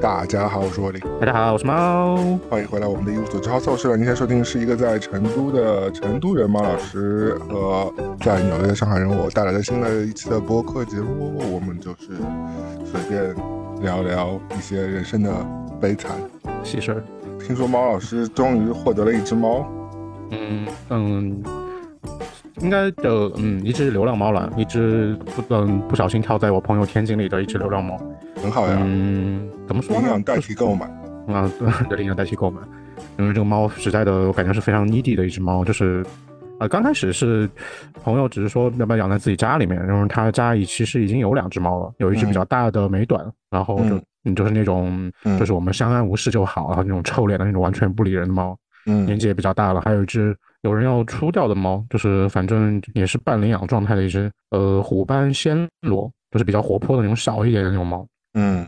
大家好，我是沃林。大家好，我是猫。欢迎回来我们的一无所知好测试了。您现在收听是一个在成都的成都人猫老师和在纽约的上海人我带来的新的一期的播客节目。我们就是随便聊聊一些人生的悲惨喜事儿。听说猫老师终于获得了一只猫。嗯嗯，应该的，嗯，一只流浪猫了，一只不嗯不小心跳在我朋友天井里的一只流浪猫。很好呀，嗯，怎么说呢？领养代替购买。啊，对，领养代替购买，因为这个猫实在的，我感觉是非常 needy 的一只猫。就是，呃，刚开始是朋友只是说要不要养在自己家里面，因为他家里其实已经有两只猫了，有一只比较大的美短，然后就嗯就是那种就是我们相安无事就好，然后那种臭脸的那种完全不理人的猫，嗯，年纪也比较大了。还有一只有人要出掉的猫，就是反正也是半领养状态的一只，呃，虎斑暹罗，就是比较活泼的那种小一点的那种猫。嗯，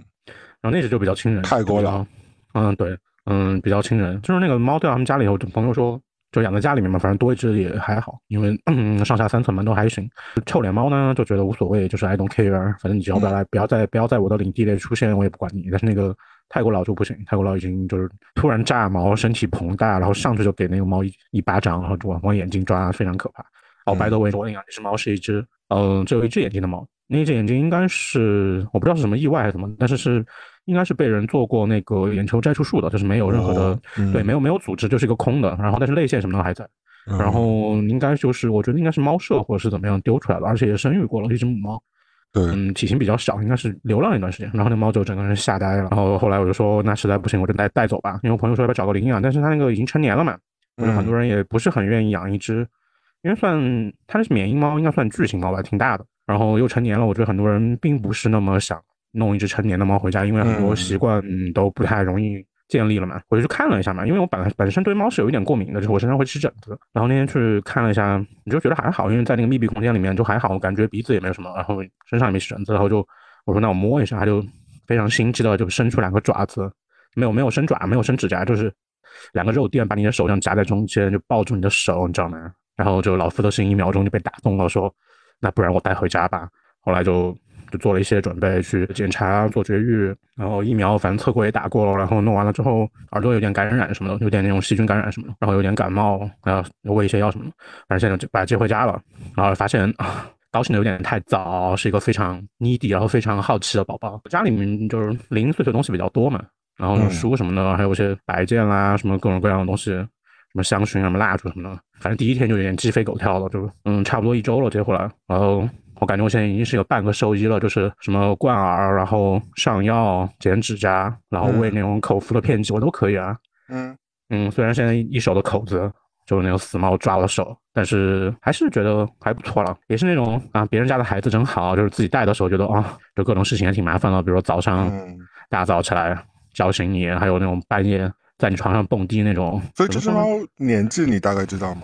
然后那只就比较亲人，泰国的，嗯，对，嗯，比较亲人。就是那个猫掉他们家里以后，朋友说就养在家里面嘛，反正多一只也还好，因为上下三层门都还行。臭脸猫呢就觉得无所谓，就是 I don't care，反正你只要不要来，不要在不要在我的领地内出现，我也不管你。但是那个泰国佬就不行，泰国佬已经就是突然炸毛，身体膨大，然后上去就给那个猫一一巴掌，然后就往往眼睛抓，非常可怕。哦，白德维我领养这只猫是一只，嗯，只有一只眼睛的猫。那只眼睛应该是我不知道是什么意外还是什么，但是是应该是被人做过那个眼球摘除术的，就是没有任何的对，没有没有组织，就是一个空的。然后但是泪腺什么的还在，然后应该就是我觉得应该是猫舍或者是怎么样丢出来的，而且也生育过了一只母猫，对，嗯，体型比较小，应该是流浪一段时间。然后那猫就整个人吓呆了。然后后来我就说那实在不行我就带带走吧，因为我朋友说要不要找个领养，但是他那个已经成年了嘛，就是很多人也不是很愿意养一只，因为算它是缅因猫，应该算巨型猫吧，挺大的。然后又成年了，我觉得很多人并不是那么想弄一只成年的猫回家，因为很多习惯嗯都不太容易建立了嘛。我就去看了一下嘛，因为我本来本身对猫是有一点过敏的，就是我身上会起疹子。然后那天去看了一下，你就觉得还好，因为在那个密闭空间里面就还好，我感觉鼻子也没有什么，然后身上也没起疹子。然后就我说那我摸一下，它就非常心机的就伸出两个爪子，没有没有伸爪，没有伸指甲，就是两个肉垫把你的手这样夹在中间，就抱住你的手，你知道吗？然后就老夫的心一秒钟就被打动了，说。那不然我带回家吧。后来就就做了一些准备，去检查做绝育，然后疫苗反正测过也打过了。然后弄完了之后，耳朵有点感染什么的，有点那种细菌感染什么的，然后有点感冒，然后喂一些药什么的。反正现在就把它接回家了。然后发现啊，高兴的有点太早，是一个非常 needy，然后非常好奇的宝宝。家里面就是零零碎碎东西比较多嘛，然后书什么的，还有一些摆件啦，什么各种各样的东西。什么香薰、什么蜡烛什么的，反正第一天就有点鸡飞狗跳了，就嗯，差不多一周了接回来。然后我感觉我现在已经是有半个兽医了，就是什么灌耳，然后上药、剪指甲，然后喂那种口服的片剂，我都可以啊。嗯嗯，虽然现在一手的口子，就是那种死猫抓我的手，但是还是觉得还不错了。也是那种啊，别人家的孩子真好，就是自己带的时候觉得啊，就各种事情也挺麻烦的，比如说早上大早起来叫醒你，还有那种半夜。在你床上蹦迪那种，所以这只猫年纪你大概知道吗？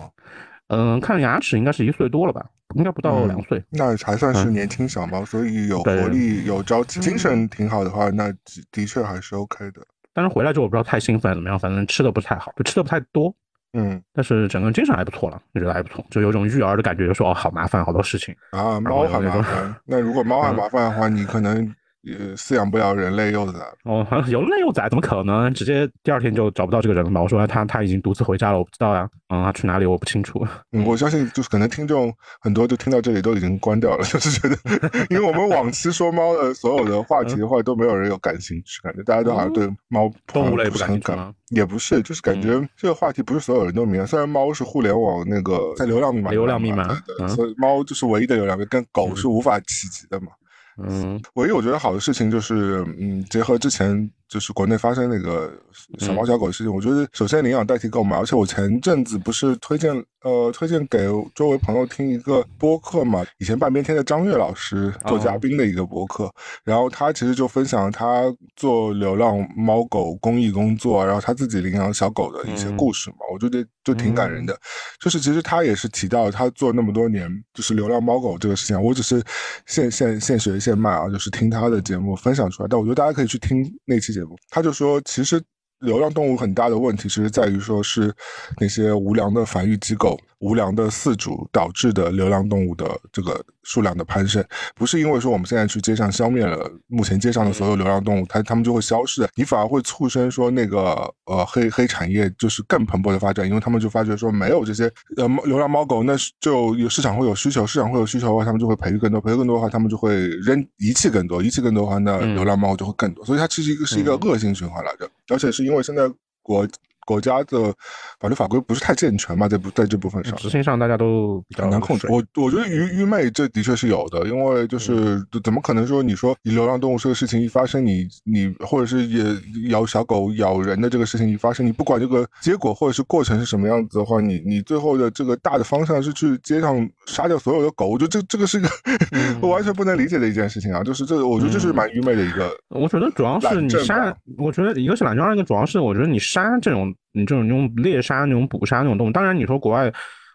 嗯，看牙齿应该是一岁多了吧，应该不到两岁。那还算是年轻小猫，所以有活力、有朝气、精神挺好的话，那的确还是 OK 的。但是回来之后我不知道太兴奋怎么样，反正吃的不太好，就吃的不太多。嗯，但是整个精神还不错了，我觉得还不错，就有种育儿的感觉，就说哦，好麻烦，好多事情啊，猫很麻烦。那如果猫很麻烦的话，你可能。也饲养不了人类幼崽哦，有人类幼崽怎么可能？直接第二天就找不到这个人了嘛？我说他他已经独自回家了，我不知道呀。嗯，他去哪里我不清楚。嗯，我相信就是可能听众很多就听到这里都已经关掉了，就是觉得，因为我们往期说猫的所有的话题的话都没有人有感兴趣，感觉大家都好像对猫动物类不是很感，也不是，就是感觉这个话题不是所有人都明白。虽然猫是互联网那个在流量密码，流量密码，所以猫就是唯一的流量，跟狗是无法企及的嘛。嗯，嗯唯一我觉得好的事情就是，嗯，结合之前。就是国内发生那个小猫小狗的事情，我觉得首先领养代替购买，而且我前阵子不是推荐呃推荐给周围朋友听一个播客嘛，以前半边天的张悦老师做嘉宾的一个播客，然后他其实就分享他做流浪猫狗公益工作，然后他自己领养小狗的一些故事嘛，我觉得就挺感人的。就是其实他也是提到他做那么多年就是流浪猫狗这个事情，我只是现现现学现卖啊，就是听他的节目分享出来，但我觉得大家可以去听那期节。他就说，其实流浪动物很大的问题，其实在于说是那些无良的繁育机构、无良的饲主导致的流浪动物的这个数量的攀升，不是因为说我们现在去街上消灭了目前街上的所有流浪动物，它它们就会消失，你反而会促生说那个呃黑黑产业就是更蓬勃的发展，因为他们就发觉说没有这些呃流浪猫狗，那就有市场会有需求，市场会有需求的话，他们就会培育更多，培育更多的话，他们就会扔遗弃更多，遗弃更多的话，那流浪猫就会更多，所以它其实一个是一个恶性循环来着，而且是因为现在国。国家的法律法规不是太健全嘛，在不在这部分上，执行上大家都比较难控制。我我觉得愚愚昧这的确是有的，因为就是怎么可能说你说你流浪动物这个事情一发生，你你或者是也咬小狗咬人的这个事情一发生，你不管这个结果或者是过程是什么样子的话，你你最后的这个大的方向是去街上杀掉所有的狗，我觉得这这个是一个 我完全不能理解的一件事情啊！就是这，我觉得这是蛮愚昧的一个。我觉得主要是你杀，我觉得一个是懒政，二一个主要是我觉得你杀这种。你这种那种猎杀、那种捕杀那种动物，当然你说国外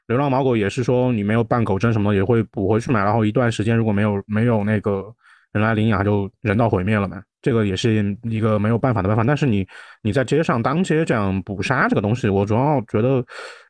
流浪猫狗也是说你没有办狗证什么的也会捕回去嘛，然后一段时间如果没有没有那个人来领养，就人道毁灭了嘛，这个也是一个没有办法的办法。但是你你在街上当街这样捕杀这个东西，我主要觉得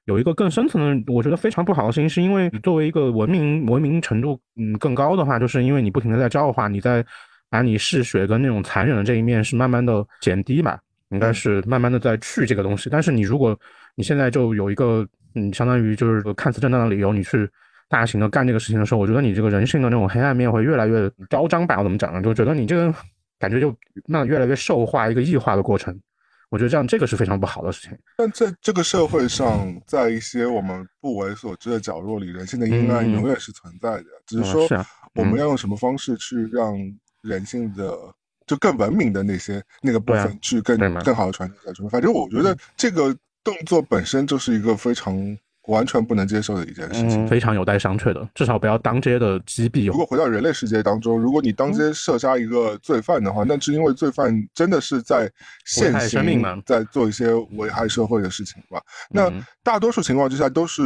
有一个更深层的，我觉得非常不好的事情，是因为你作为一个文明文明程度嗯更高的话，就是因为你不停的在教化，你在把你嗜血跟那种残忍的这一面是慢慢的减低嘛。应该是慢慢的在去这个东西，但是你如果你现在就有一个嗯，相当于就是看似正当的理由，你去大型的干这个事情的时候，我觉得你这个人性的那种黑暗面会越来越嚣张吧？我怎么讲呢？就觉得你这个感觉就那越来越兽化，一个异化的过程。我觉得这样这个是非常不好的事情。但在这个社会上，在一些我们不为所知的角落里，人性的阴暗永远是存在的。只是说我们要用什么方式去让人性的。就更文明的那些那个部分去更更好的传承下去。反正我觉得这个动作本身就是一个非常完全不能接受的一件事情，非常有待商榷的。至少不要当街的击毙。如果回到人类世界当中，如果你当街射杀一个罪犯的话，那是因为罪犯真的是在现行在做一些危害社会的事情吧？那大多数情况之下都是。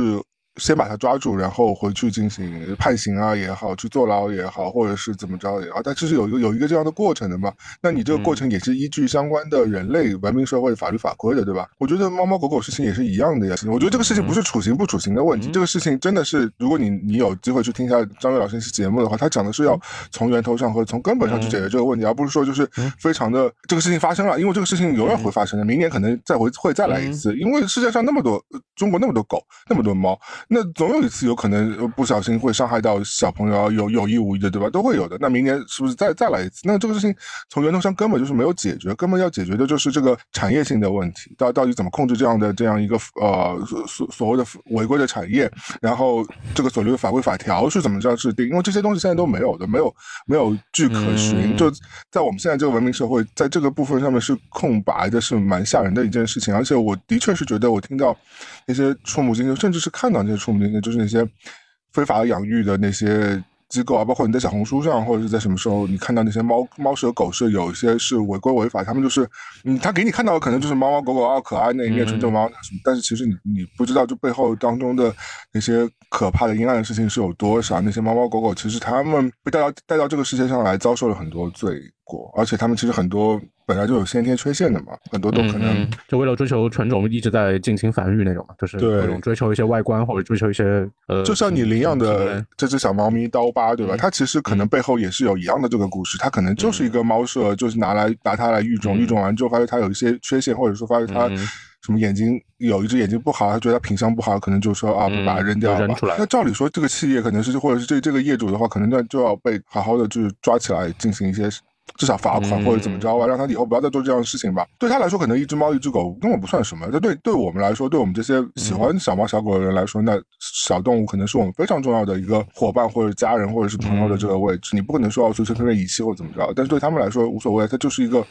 先把他抓住，然后回去进行判刑啊也好，去坐牢也好，或者是怎么着也好，但其实有一个有一个这样的过程的嘛？那你这个过程也是依据相关的人类文明社会法律法规的，对吧？我觉得猫猫狗狗事情也是一样的呀。我觉得这个事情不是处刑不处刑的问题，这个事情真的是，如果你你有机会去听一下张悦老师那期节目的话，他讲的是要从源头上和从根本上去解决这个问题，而不是说就是非常的这个事情发生了，因为这个事情永远会发生的，明年可能再会会再来一次，因为世界上那么多中国那么多狗，那么多猫。那总有一次有可能不小心会伤害到小朋友，有有意无意的，对吧？都会有的。那明年是不是再再来一次？那这个事情从源头上根本就是没有解决，根本要解决的就是这个产业性的问题，到到底怎么控制这样的这样一个呃所所谓的违规的产业，然后这个所谓的法规法条是怎么着制定？因为这些东西现在都没有的，没有没有据可循。就在我们现在这个文明社会，在这个部分上面是空白的，是蛮吓人的一件事情。而且我的确是觉得，我听到那些触目惊心，甚至是看到那些触目惊心。就是那些非法养育的那些机构啊，包括你在小红书上或者是在什么时候，你看到那些猫猫舍狗舍，有一些是违规违法，他们就是，嗯，他给你看到的可能就是猫猫狗狗啊可爱那一面纯正猫什么，但是其实你你不知道，这背后当中的那些可怕的阴暗的事情是有多少。那些猫猫狗狗其实他们被带到带到这个世界上来，遭受了很多罪过，而且他们其实很多。本来就有先天缺陷的嘛，很多都可能就为了追求纯种，一直在进行繁育那种嘛，就是各种追求一些外观或者追求一些呃，就像你领养的这只小猫咪刀疤，对吧？它其实可能背后也是有一样的这个故事，它可能就是一个猫舍，就是拿来拿它来育种，育种完之后发现它有一些缺陷，或者说发现它什么眼睛有一只眼睛不好，他觉得它品相不好，可能就说啊，把它扔掉吧。那照理说，这个企业可能是或者是这这个业主的话，可能那就要被好好的就是抓起来进行一些。至少罚款或者怎么着吧，让他以后不要再做这样的事情吧。对他来说，可能一只猫一只狗根本不算什么。但对对我们来说，对我们这些喜欢小猫小狗的人来说，那小动物可能是我们非常重要的一个伙伴或者家人或者是朋友的这个位置。你不可能说要随随便便遗弃或怎么着，但是对他们来说无所谓，它就是一个。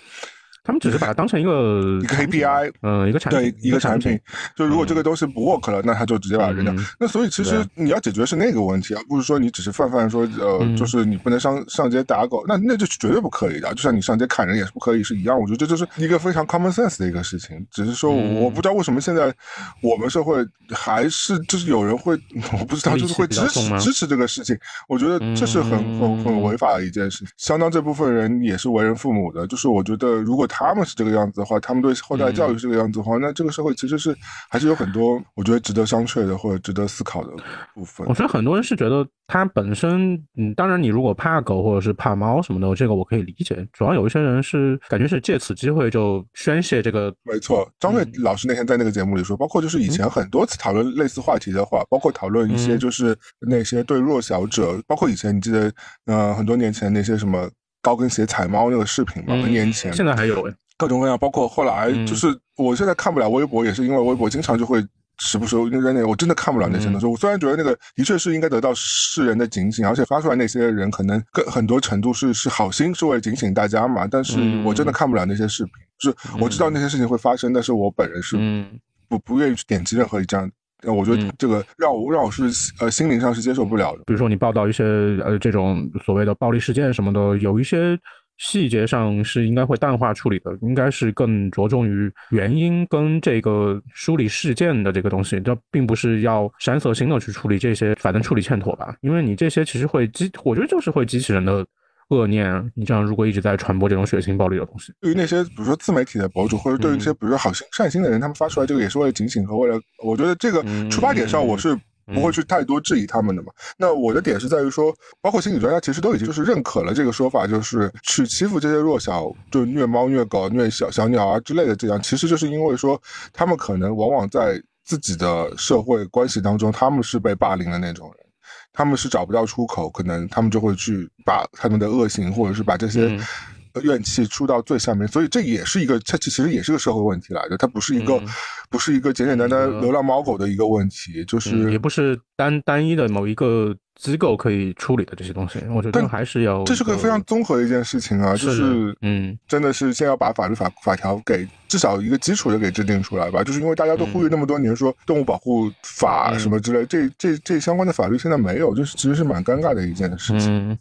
他们只是把它当成一个一个 API，嗯，一个产对一个产品。就如果这个东西不 work 了，那他就直接把它扔掉。那所以其实你要解决是那个问题，而不是说你只是泛泛说，呃，就是你不能上上街打狗，那那就绝对不可以的。就像你上街砍人也是不可以是一样。我觉得这就是一个非常 common sense 的一个事情。只是说我不知道为什么现在我们社会还是就是有人会，我不知道就是会支持支持这个事情。我觉得这是很很很违法的一件事。相当这部分人也是为人父母的，就是我觉得如果他。他们是这个样子的话，他们对后代教育是这个样子的话，那这个社会其实是还是有很多我觉得值得商榷的或者值得思考的部分。我觉得很多人是觉得他本身，嗯，当然你如果怕狗或者是怕猫什么的，这个我可以理解。主要有一些人是感觉是借此机会就宣泄这个。没错，张瑞老师那天在那个节目里说，包括就是以前很多次讨论类似话题的话，包括讨论一些就是那些对弱小者，包括以前你记得，呃，很多年前那些什么高跟鞋踩猫那个视频嘛，很年前，现在还有各种各样，包括后来就是我现在看不了微博，也是因为微博经常就会。时不时扔那，我真的看不了那些东西。我虽然觉得那个的确是应该得到世人的警醒，而且发出来那些人可能更很多程度是是好心，是为了警醒大家嘛。但是我真的看不了那些视频，就是我知道那些事情会发生，但是我本人是不不愿意去点击任何一张。我觉得这个让我让我是呃心灵上是接受不了的。比如说你报道一些呃这种所谓的暴力事件什么的，有一些。细节上是应该会淡化处理的，应该是更着重于原因跟这个梳理事件的这个东西，这并不是要煽色心的去处理这些，反正处理欠妥吧。因为你这些其实会激，我觉得就是会激起人的恶念。你这样如果一直在传播这种血腥暴力的东西，对于那些比如说自媒体的博主，或者对于一些比如说好心善心的人，他们发出来这个也是为了警醒和为了，我觉得这个出发点上我是。不会去太多质疑他们的嘛？那我的点是在于说，包括心理专家其实都已经就是认可了这个说法，就是去欺负这些弱小，就虐猫、虐狗、虐小小鸟啊之类的这样，其实就是因为说他们可能往往在自己的社会关系当中，他们是被霸凌的那种人，他们是找不到出口，可能他们就会去把他们的恶行，或者是把这些。怨气出到最下面，所以这也是一个，它其实也是个社会问题来的，它不是一个，不是一个简简单单流浪猫狗的一个问题，就是也不是单单一的某一个。机构可以处理的这些东西，我觉得还是要。这是个非常综合的一件事情啊，就是嗯，真的是先要把法律法法条给至少一个基础的给制定出来吧。就是因为大家都呼吁那么多年说动物保护法什么之类，这这这相关的法律现在没有，就是其实是蛮尴尬的一件事情。嗯，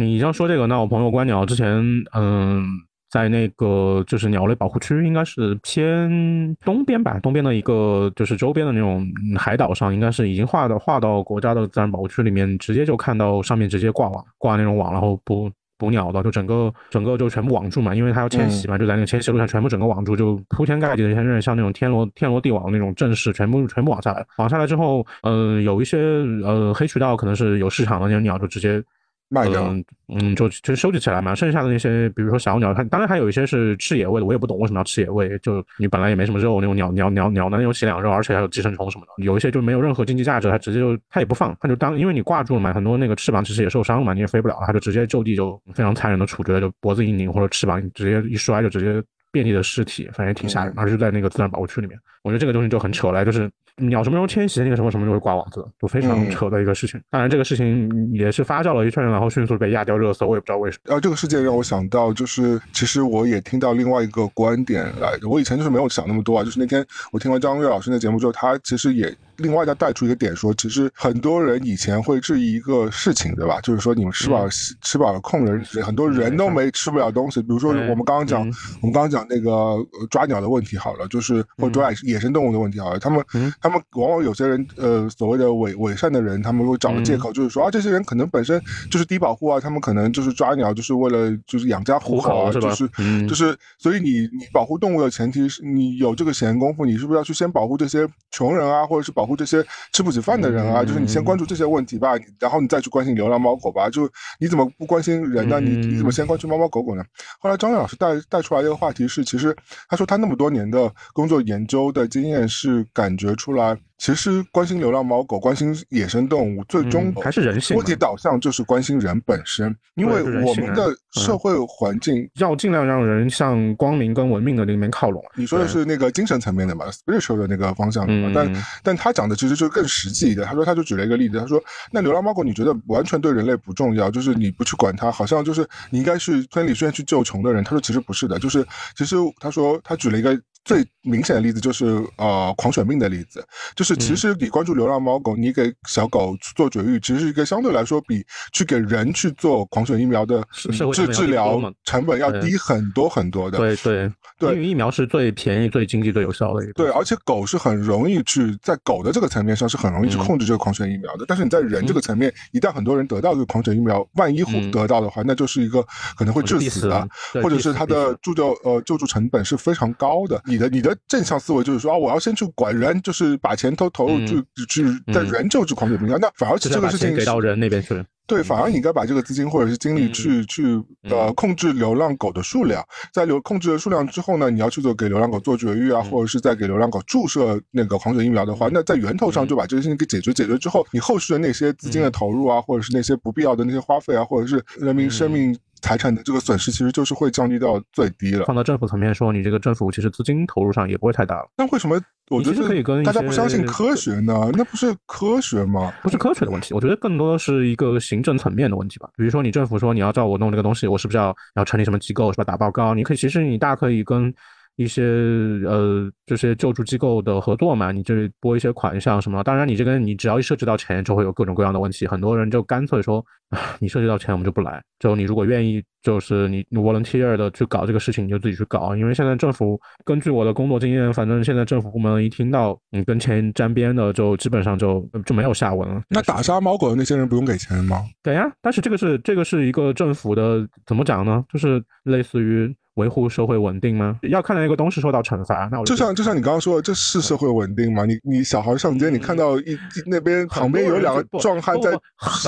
你要说这个，那我朋友观鸟之前，嗯。在那个就是鸟类保护区，应该是偏东边吧，东边的一个就是周边的那种海岛上，应该是已经划到划到国家的自然保护区里面，直接就看到上面直接挂网挂那种网，然后捕捕鸟的，就整个整个就全部网住嘛，因为它要迁徙嘛，就在那个迁徙路上全部整个网住，就铺天盖地的，像那像那种天罗天罗地网那种阵势，全部全部网下来，网下来之后，呃，有一些呃黑渠道可能是有市场的那种鸟，就直接。卖掉，嗯，就就收集起来嘛。剩下的那些，比如说小鸟，它当然还有一些是吃野味的，我也不懂为什么要吃野味。就你本来也没什么肉，那种鸟鸟鸟鸟的那种脊梁肉，而且还有寄生虫什么的，有一些就没有任何经济价值，它直接就它也不放，它就当因为你挂住了嘛，很多那个翅膀其实也受伤了嘛，你也飞不了，它就直接就地就非常残忍的处决，就脖子一拧或者翅膀直接一摔就直接遍地的尸体，反正也挺吓人。而是在那个自然保护区里面，我觉得这个东西就很扯了，就是。鸟什么时候迁徙，那个什么什么就会挂网子，就非常扯的一个事情。当然，这个事情也是发酵了一圈，然后迅速被压掉热搜，我也不知道为什么。然后这个事件让我想到，就是其实我也听到另外一个观点来着。我以前就是没有想那么多啊，就是那天我听完张悦老师的节目之后，他其实也。另外再带出一个点说，其实很多人以前会质疑一个事情，对吧？就是说你们吃饱吃饱了空人，很多人都没吃不了东西。比如说我们刚刚讲，我们刚刚讲那个抓鸟的问题好了，就是或者抓野生动物的问题好了。他们他们往往有些人呃所谓的伪伪善的人，他们会找个借口，就是说啊这些人可能本身就是低保户啊，他们可能就是抓鸟就是为了就是养家糊口啊，就是就是所以你你保护动物的前提是你有这个闲工夫，你是不是要去先保护这些穷人啊，或者是保保护这些吃不起饭的人啊，就是你先关注这些问题吧，然后你再去关心流浪猫狗吧。就你怎么不关心人呢？你你怎么先关注猫猫狗狗呢？后来张亮老师带带出来一个话题是，其实他说他那么多年的工作研究的经验是感觉出来。其实关心流浪猫狗、关心野生动物，最终还是人性。问题导向就是关心人本身，因为我们的社会环境要尽量让人向光明跟文明的那面靠拢。你说的是那个精神层面的嘛，spiritual 的那个方向的嘛？但但他讲的其实就更实际一点。他说，他就举了一个例子，他说，那流浪猫狗你觉得完全对人类不重要，就是你不去管它，好像就是你应该是村里虽然去救穷的人。他说，其实不是的，就是其实他说他举了一个。最明显的例子就是呃狂犬病的例子，就是其实你关注流浪猫狗，你给小狗做绝育，其实是一个相对来说比去给人去做狂犬疫苗的治治疗成本要低很多很多的。对对。对，因为疫苗是最便宜、最经济、最有效的一个。对，而且狗是很容易去在狗的这个层面上是很容易去控制这个狂犬疫苗的，但是你在人这个层面，一旦很多人得到这个狂犬疫苗，万一得到的话，那就是一个可能会致死的，或者是它的救救呃救助成本是非常高的。你的你的正向思维就是说啊，我要先去管人，就是把钱都投入去去在人就治狂犬病那反而这个事情给到人那边去了。对，反而你应该把这个资金或者是精力去去呃控制流浪狗的数量，在流控制了数量之后呢，你要去做给流浪狗做绝育啊，或者是在给流浪狗注射那个狂犬疫苗的话，那在源头上就把这个事情给解决。解决之后，你后续的那些资金的投入啊，或者是那些不必要的那些花费啊，或者是人民生命。财产的这个损失其实就是会降低到最低了。放到政府层面说，你这个政府其实资金投入上也不会太大了。那为什么我觉得可以跟大家不相信科学呢？那不是科学吗？不是科学的问题，我觉得更多的是一个行政层面的问题吧。比如说你政府说你要照我弄这个东西，我是不是要要成立什么机构是吧？打报告，你可以其实你大可以跟。一些呃这些救助机构的合作嘛，你这拨一些款项什么？当然，你这个你只要一涉及到钱，就会有各种各样的问题。很多人就干脆说，你涉及到钱，我们就不来。就你如果愿意，就是你 volunteer 的去搞这个事情，你就自己去搞。因为现在政府根据我的工作经验，反正现在政府部门一听到你跟钱沾边的，就基本上就就没有下文了。那打杀猫狗的那些人不用给钱吗？给呀，但是这个是这个是一个政府的怎么讲呢？就是类似于。维护社会稳定吗？要看到一个东西受到惩罚，那我就像就像你刚刚说的，这是社会稳定吗？你你小孩上街，你看到一那边旁边有两个壮汉在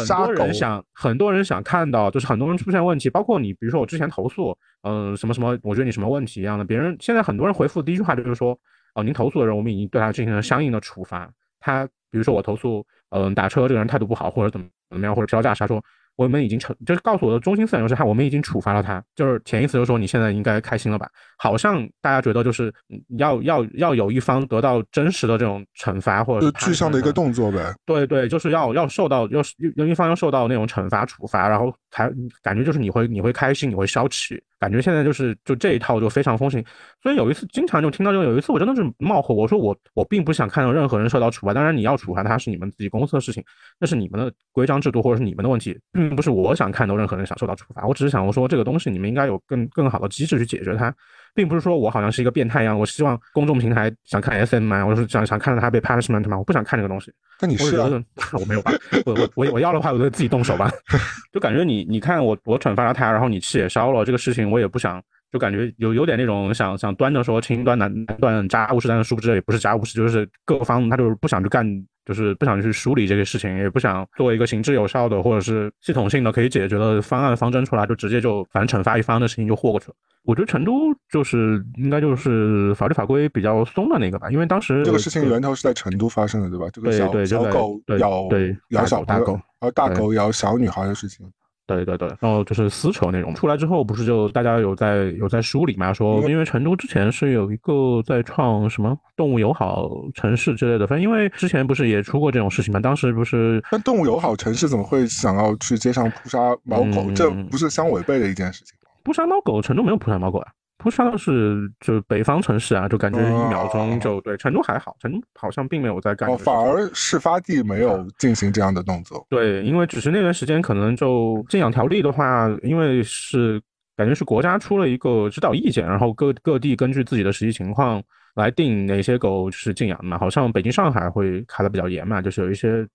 杀狗，很多人想很多人想看到，就是很多人出现问题，包括你，比如说我之前投诉，嗯，什么什么，我觉得你什么问题一样的，别人现在很多人回复第一句话就是说，哦，您投诉的人，我们已经对他进行了相应的处罚。他比如说我投诉，嗯，打车这个人态度不好，或者怎么怎么样，或者票价，他说。我们已经惩，就是告诉我的中心思想就是，他我们已经处罚了他，就是潜意识就说你现在应该开心了吧？好像大家觉得就是要要要有一方得到真实的这种惩罚，或者具象的一个动作呗。对对，就是要要受到要有一方要受到那种惩罚处罚，然后才感觉就是你会你会开心，你会消气。感觉现在就是就这一套就非常风行，所以有一次经常就听到这个，有一次我真的是冒火，我说我我并不想看到任何人受到处罚，当然你要处罚他是你们自己公司的事情，那是你们的规章制度或者是你们的问题，并不是我想看到任何人想受到处罚，我只是想我说这个东西你们应该有更更好的机制去解决它。并不是说我好像是一个变态一样，我希望公众平台想看 SM 吗？我是想想看到他被 punishment 吗？我不想看这个东西。那你是？我没有吧？我我我我要的话，我就自己动手吧。就感觉你你看我我惩罚了他，然后你气也消了，这个事情我也不想，就感觉有有点那种想想端着说轻端难断家务事，但是殊不知也不是家务事，就是各方他就是不想去干。就是不想去梳理这个事情，也不想做一个行之有效的或者是系统性的可以解决的方案方针出来，就直接就反正惩罚一方的事情就豁过去了。我觉得成都就是应该就是法律法规比较松的那个吧，因为当时这个事情源头是在成都发生的，对吧？这个小小狗咬咬小大狗，然后大狗咬小女孩的事情。对对对，然后就是丝绸那种出来之后，不是就大家有在有在梳理嘛？说因为成都之前是有一个在创什么动物友好城市之类的，反正因为之前不是也出过这种事情嘛？当时不是，但动物友好城市怎么会想要去街上扑杀猫狗？这不是相违背的一件事情？扑杀猫狗，成都没有扑杀猫狗啊。扑杀的是就北方城市啊，就感觉一秒钟就对。成都还好，成都好像并没有在干。哦，反而事发地没有进行这样的动作。对，因为只是那段时间可能就禁养条例的话，因为是感觉是国家出了一个指导意见，然后各各地根据自己的实际情况来定哪些狗是禁养嘛。好像北京、上海会卡的比较严嘛，就是有一些。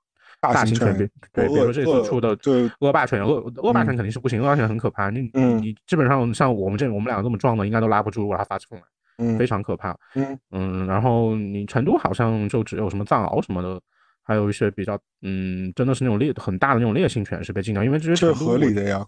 大型犬，对，比如说这次出的恶霸犬，恶恶霸犬肯定是不行，恶霸犬很可怕。你你基本上像我们这我们两个这么壮的，应该都拉不住，把它发出来，嗯，非常可怕。嗯嗯，然后你成都好像就只有什么藏獒什么的，还有一些比较嗯，真的是那种烈很大的那种烈性犬是被禁掉，因为这些是合理的呀。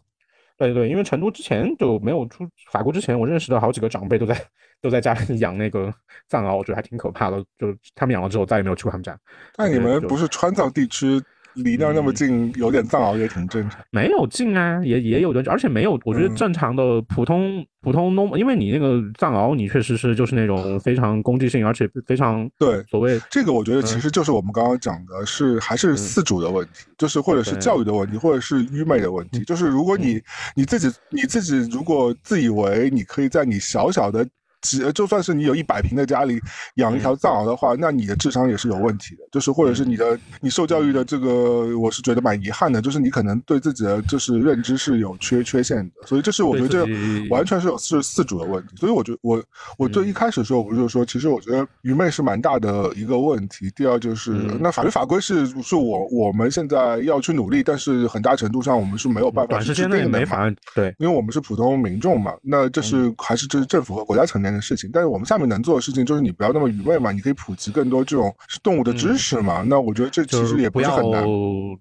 对对，因为成都之前就没有出法国之前，我认识的好几个长辈都在都在家里养那个藏獒，我觉得还挺可怕的。就他们养了之后，再也没有去过他们家。那你们不是川藏地区？离那儿那么近，有点藏獒也挺正常。没有近啊，也也有的，而且没有，我觉得正常的普通普通 normal，因为你那个藏獒，你确实是就是那种非常攻击性，而且非常对所谓这个，我觉得其实就是我们刚刚讲的是还是饲主的问题，就是或者是教育的问题，或者是愚昧的问题。就是如果你你自己你自己如果自以为你可以在你小小的。几，就算是你有一百平的家里养一条藏獒的话，那你的智商也是有问题的，就是或者是你的你受教育的这个，我是觉得蛮遗憾的，就是你可能对自己的就是认知是有缺缺陷的，所以这是我觉得这完全是有是四主的问题，所以我觉得我我最一开始的时候，我就是说，其实我觉得愚昧是蛮大的一个问题。第二就是那法律法规是是我我们现在要去努力，但是很大程度上我们是没有办法短时间内没法对，因为我们是普通民众嘛，那这是还是这是政府和国家层面的事情。但是我们下面能做的事情就是你不要那么愚昧嘛，你可以普及更多这种动物的知识嘛。那我觉得这其实也不是很难，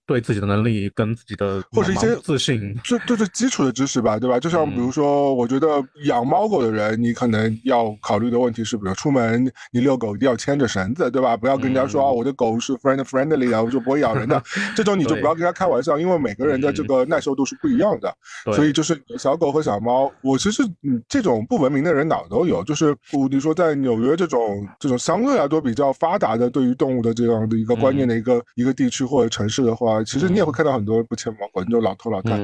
对自己的能力跟自己的或者一些自信，这这是基础的知识吧，对吧？就像比如说，我觉得养猫狗的人，你可能要考虑的问题是，比如出门你遛狗一定要牵着绳子，对吧？不要跟人家说啊，我的狗是 friend friendly 的，我就不会咬人的，这种你就不要跟他开玩笑，因为每个人的这个耐受度是不一样的。所以就是小狗和小猫，我其实嗯，这种不文明的人哪都有，就是你说在纽约这种这种相对来说比较发达的对于动物的这样的一个观念的一个一个地区或者城市的话，其实你也会看到很多不牵毛狗，就老头老太。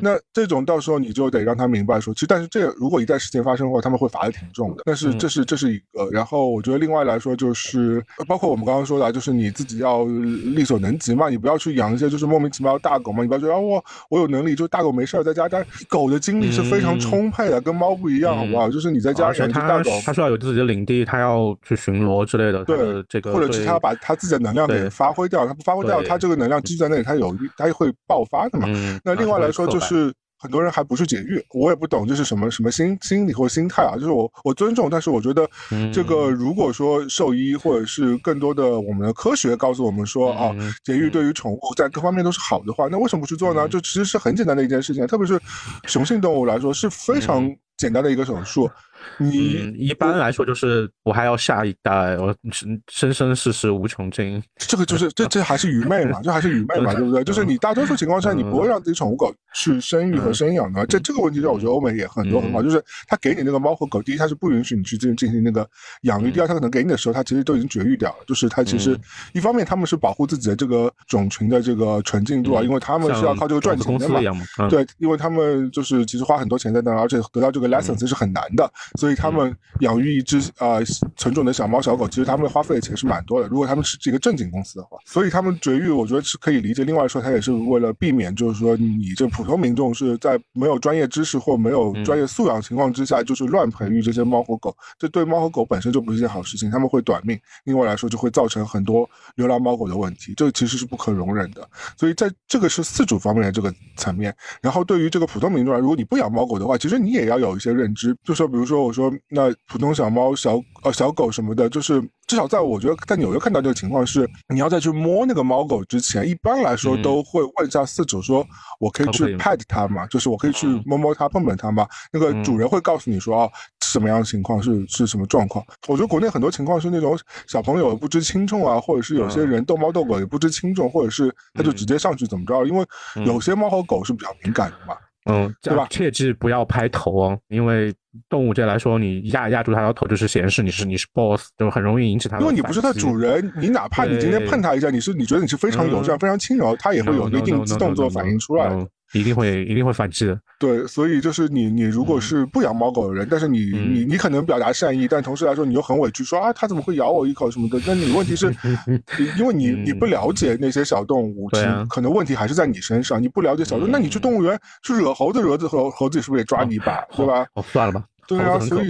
那这种到时候你就得让他明白说，其实但是这如果一旦事情发生的话，他们会罚的挺重的。但是这是这是一个，然后我觉得另外来说就是包括我们刚刚说的，就是你自己要力所能及嘛，你不要去养一些就是莫名其妙的大狗嘛，你不要觉得我我有能力，就大狗没事儿在家，但狗的精力是非常充沛的，跟猫不一样，好不好？就是你在家养只大狗，它需要有自己的领地，它要去巡逻之类的，对这个或者是它要把它自己的能量给发挥掉，它不发挥掉，它这个能量积在那里，它有它会爆发的嘛。那另外来说就是。很多人还不是解育，我也不懂这是什么什么心心理或心态啊。就是我我尊重，但是我觉得这个如果说兽医或者是更多的我们的科学告诉我们说啊，节育对于宠物在各方面都是好的话，那为什么不去做呢？就其实是很简单的一件事情，特别是雄性动物来说是非常简单的一个手术。你一般来说就是我还要下一代，我生生生世世无穷尽。这个就是 这这还是愚昧嘛？这还是愚昧嘛？对不对？就是你大多数情况下你不会让自己宠物狗去生育和生养的。这这个问题上，我觉得欧美也很多很好。就是他给你那个猫和狗，第一他是不允许你去进进行那个养育；第二他可能给你的时候，他其实都已经绝育掉了。就是他其实一方面他们是保护自己的这个种群的这个纯净度啊，因为他们是要靠这个赚钱的嘛。对，因为他们就是其实花很多钱在那，而且得到这个 license 是很难的。所以他们养育一只啊纯种的小猫小狗，其实他们花费的钱是蛮多的。如果他们是一个正经公司的话，所以他们绝育，我觉得是可以理解。另外说，他也是为了避免，就是说你这普通民众是在没有专业知识或没有专业素养情况之下，就是乱培育这些猫和狗，这对猫和狗本身就不是一件好事情，他们会短命。另外来说，就会造成很多流浪猫狗的问题，这其实是不可容忍的。所以在这个是饲主方面的这个层面，然后对于这个普通民众来，如果你不养猫狗的话，其实你也要有一些认知，就说比如说我说。那普通小猫、小呃小狗什么的，就是至少在我觉得在纽约看到这个情况是，你要再去摸那个猫狗之前，一般来说都会问一下饲主说，我可以去 pet 它吗？就是我可以去摸摸它、碰碰它吗？那个主人会告诉你说，哦，什么样的情况是是什么状况？我觉得国内很多情况是那种小朋友不知轻重啊，或者是有些人逗猫逗狗也不知轻重，或者是他就直接上去怎么着？因为有些猫和狗是比较敏感的嘛。嗯，对吧？切记不要拍头哦，因为动物界来说，你压压住它的头就是显示你是你是 boss，就很容易引起它。因为你不是它主人，你哪怕你今天碰它一下，你是你觉得你是非常友善、非常轻柔，它也会有一定动作反应出来。一定会一定会反制的。对，所以就是你你如果是不养猫狗的人，但是你你你可能表达善意，但同时来说你又很委屈，说啊它怎么会咬我一口什么的？那你问题是，因为你你不了解那些小动物，可能问题还是在你身上。你不了解小动物，那你去动物园去惹猴子，惹子猴猴子是不是也抓你一把，对吧？哦，算了吧。对啊，所以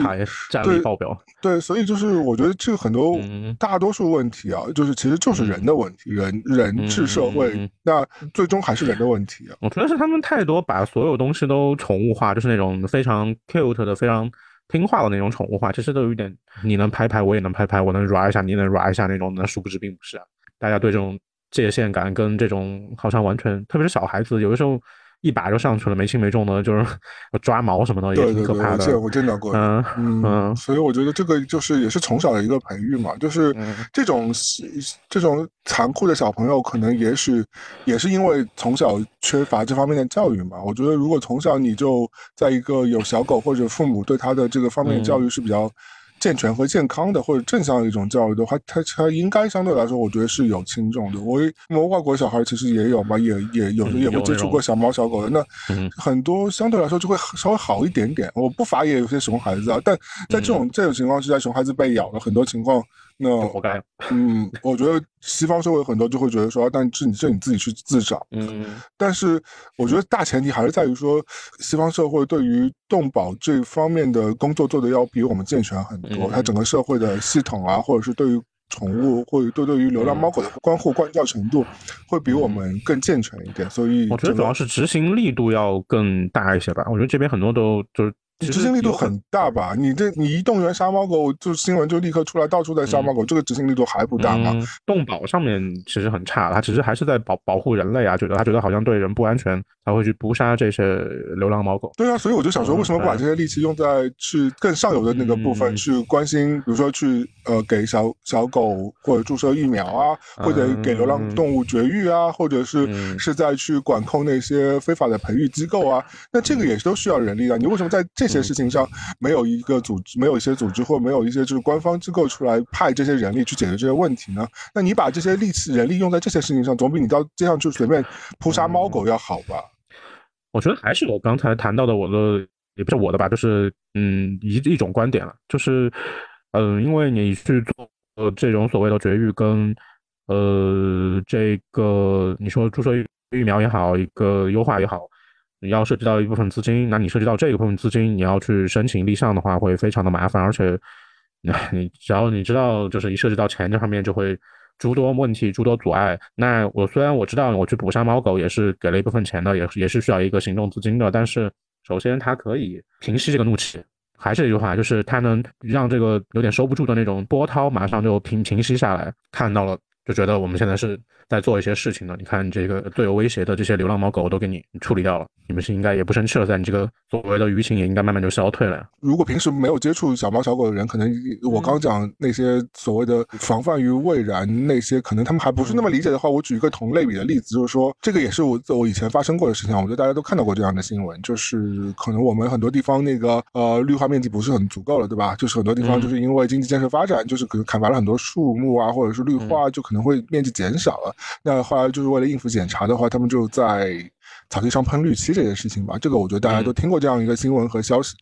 战力爆表。对，所以就是我觉得这个很多大多数问题啊，就是其实就是人的问题，人人治社会，那最终还是人的问题啊。我觉得是他们太多把所有东西都宠物化，就是那种非常 cute 的、非常听话的那种宠物化，其实都有一点，你能拍拍我也能拍拍，我能 r 一下你能 r 一下那种，那殊不知并不是啊。大家对这种界限感跟这种好像完全，特别是小孩子，有的时候。一把就上去了，没轻没重的，就是 抓毛什么的也挺可怕的。对我见到过。嗯嗯，所以我觉得这个就是也是从小的一个培育嘛，就是这种这种残酷的小朋友，可能也许也是因为从小缺乏这方面的教育嘛。我觉得如果从小你就在一个有小狗或者父母对他的这个方面教育是比较。健全和健康的或者正向的一种教育的话，它它应该相对来说，我觉得是有轻重的。我我们外国小孩其实也有嘛，也也有的也会接触过小猫小狗的，那很多相对来说就会稍微好一点点。我不乏也有些熊孩子啊，但在这种这种情况之下，熊孩子被咬了很多情况。那活该。嗯，我觉得西方社会很多就会觉得说，但是你这你自己去自找。嗯，但是我觉得大前提还是在于说，西方社会对于动保这方面的工作做的要比我们健全很多。它整个社会的系统啊，或者是对于宠物或者对对于流浪猫狗的关护关照程度，会比我们更健全一点。所以我觉得主要是执行力度要更大一些吧。我觉得这边很多都就是。执行力度很大吧？你这你一动员杀猫狗，就新闻就立刻出来，到处在杀猫狗，这个执行力度还不大吗？动保上面其实很差，他只是还是在保保护人类啊，觉得他觉得好像对人不安全，才会去捕杀这些流浪猫狗。对啊，所以我就想说，为什么不把这些力气用在去更上游的那个部分，去关心，比如说去呃给小小狗或者注射疫苗啊，或者给流浪动物绝育啊，或者是是在去管控那些非法的培育机构啊？那这个也是都需要人力的。你为什么在这？这些事情上没有一个组织，没有一些组织，或没有一些就是官方机构出来派这些人力去解决这些问题呢？那你把这些力气、人力用在这些事情上，总比你到街上去随便扑杀猫狗要好吧？我觉得还是我刚才谈到的，我的也不是我的吧，就是嗯一一种观点了，就是嗯，因为你去做呃这种所谓的绝育跟呃这个你说注射疫苗也好，一个优化也好。你要涉及到一部分资金，那你涉及到这个部分资金，你要去申请立项的话，会非常的麻烦，而且，你只要你知道，就是一涉及到钱这方面，就会诸多问题、诸多阻碍。那我虽然我知道，我去捕杀猫狗也是给了一部分钱的，也也是需要一个行动资金的，但是首先它可以平息这个怒气，还是一句话，就是它能让这个有点收不住的那种波涛马上就平平息下来，看到了就觉得我们现在是。在做一些事情呢？你看这个最有威胁的这些流浪猫狗都给你处理掉了，你们是应该也不生气了，在你这个所谓的舆情也应该慢慢就消退了呀。如果平时没有接触小猫小狗的人，可能我刚讲那些所谓的防范于未然那些，可能他们还不是那么理解的话，我举一个同类比的例子，就是说这个也是我我以前发生过的事情，我觉得大家都看到过这样的新闻，就是可能我们很多地方那个呃绿化面积不是很足够了，对吧？就是很多地方就是因为经济建设发展，就是可能砍伐了很多树木啊，或者是绿化就可能会面积减少了。那后来就是为了应付检查的话，他们就在草地上喷绿漆这件事情吧。这个我觉得大家都听过这样一个新闻和消息，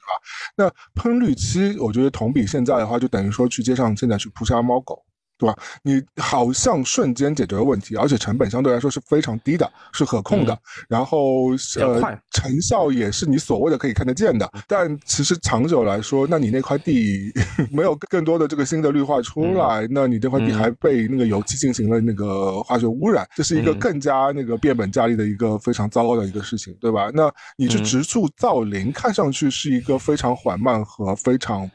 对吧？那喷绿漆，我觉得同比现在的话，就等于说去街上现在去扑杀猫狗。对吧？你好像瞬间解决了问题，而且成本相对来说是非常低的，是可控的。然后呃，成效也是你所谓的可以看得见的。但其实长久来说，那你那块地 没有更多的这个新的绿化出来，那你这块地还被那个油漆进行了那个化学污染，这是一个更加那个变本加厉的一个非常糟糕的一个事情，对吧？那你去植树造林，看上去是一个非常缓慢和非常。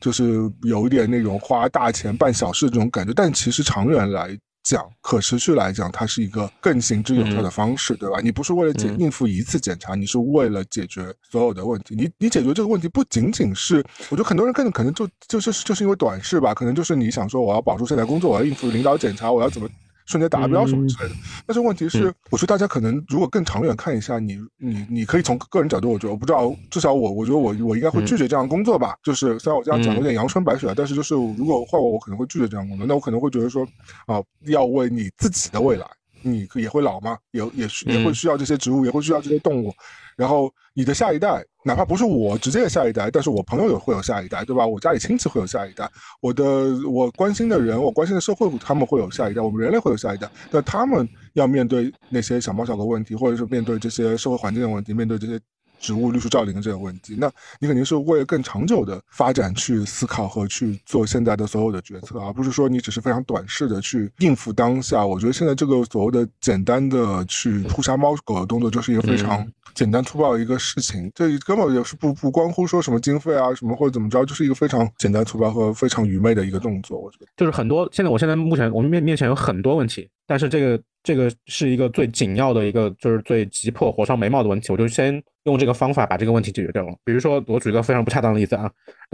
就是有一点那种花大钱办小事这种感觉，但其实长远来讲，可持续来讲，它是一个更行之有效的方式，对吧？你不是为了解应付一次检查，你是为了解决所有的问题。你你解决这个问题，不仅仅是，我觉得很多人可能可能就就是就是因为短视吧，可能就是你想说我要保住现在工作，我要应付领导检查，我要怎么。瞬间达标什么之类的，但是问题是，我觉得大家可能如果更长远看一下，你你你可以从个人角度，我觉得我不知道，至少我我觉得我我应该会拒绝这样工作吧。就是虽然我这样讲有点阳春白雪，但是就是如果换我，我可能会拒绝这样工作。那我可能会觉得说，啊，要为你自己的未来。你也会老吗？也也需也会需要这些植物，也会需要这些动物。然后你的下一代，哪怕不是我直接的下一代，但是我朋友也会有下一代，对吧？我家里亲戚会有下一代，我的我关心的人，我关心的社会，他们会有下一代，我们人类会有下一代。那他们要面对那些小猫小狗问题，或者是面对这些社会环境的问题，面对这些。植物绿树造林的这个问题，那你肯定是为了更长久的发展去思考和去做现在的所有的决策，而不是说你只是非常短视的去应付当下。我觉得现在这个所谓的简单的去扑杀猫狗的动作，就是一个非常简单粗暴一个事情，这根本也是不不关乎说什么经费啊什么或者怎么着，就是一个非常简单粗暴和非常愚昧的一个动作。我觉得就是很多现在我现在目前我们面面前有很多问题，但是这个。这个是一个最紧要的一个，就是最急迫、火烧眉毛的问题。我就先用这个方法把这个问题解决掉了。比如说，我举个非常不恰当的例子啊，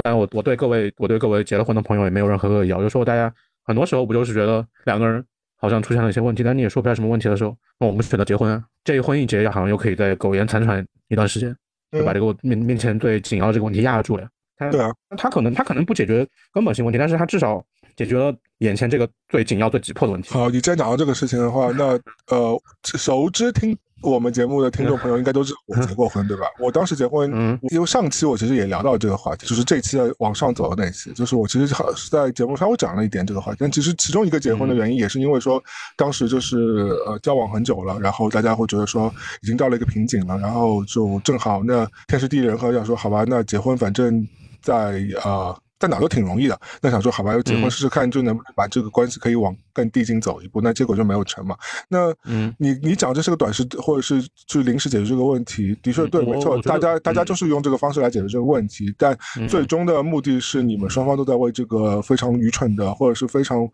当然我我对各位我对各位结了婚的朋友也没有任何恶意。我就说，大家很多时候不就是觉得两个人好像出现了一些问题，但你也说不出来什么问题的时候，那我们选择结婚啊。这一婚一结，好像又可以再苟延残喘一段时间，就把这个面面前最紧要的这个问题压住了。他对啊，他可能他可能不解决根本性问题，但是他至少解决了眼前这个最紧要、最急迫的问题。好，你既然讲到这个事情的话，那呃，熟知听我们节目的听众朋友 应该都知道我结过婚，对吧？我当时结婚，嗯因为上期我其实也聊到这个话题，就是这期的往上走的那期，就是我其实好是在节目稍微讲了一点这个话题，但其实其中一个结婚的原因也是因为说，当时就是呃交往很久了，然后大家会觉得说已经到了一个瓶颈了，然后就正好那天时地利人和，要说好吧，那结婚反正在呃。在哪都挺容易的，那想说好吧，要结婚嗯试试看，就能不能把这个关系可以往更递进走一步。那结果就没有成嘛。那嗯。你你讲这是个短时或者是去临时解决这个问题，的确对，嗯没错，大家大家嗯。就是用这个方式来解决这个问题，但嗯。最终的目的是你们双方都在为这个非常愚蠢的或者是非常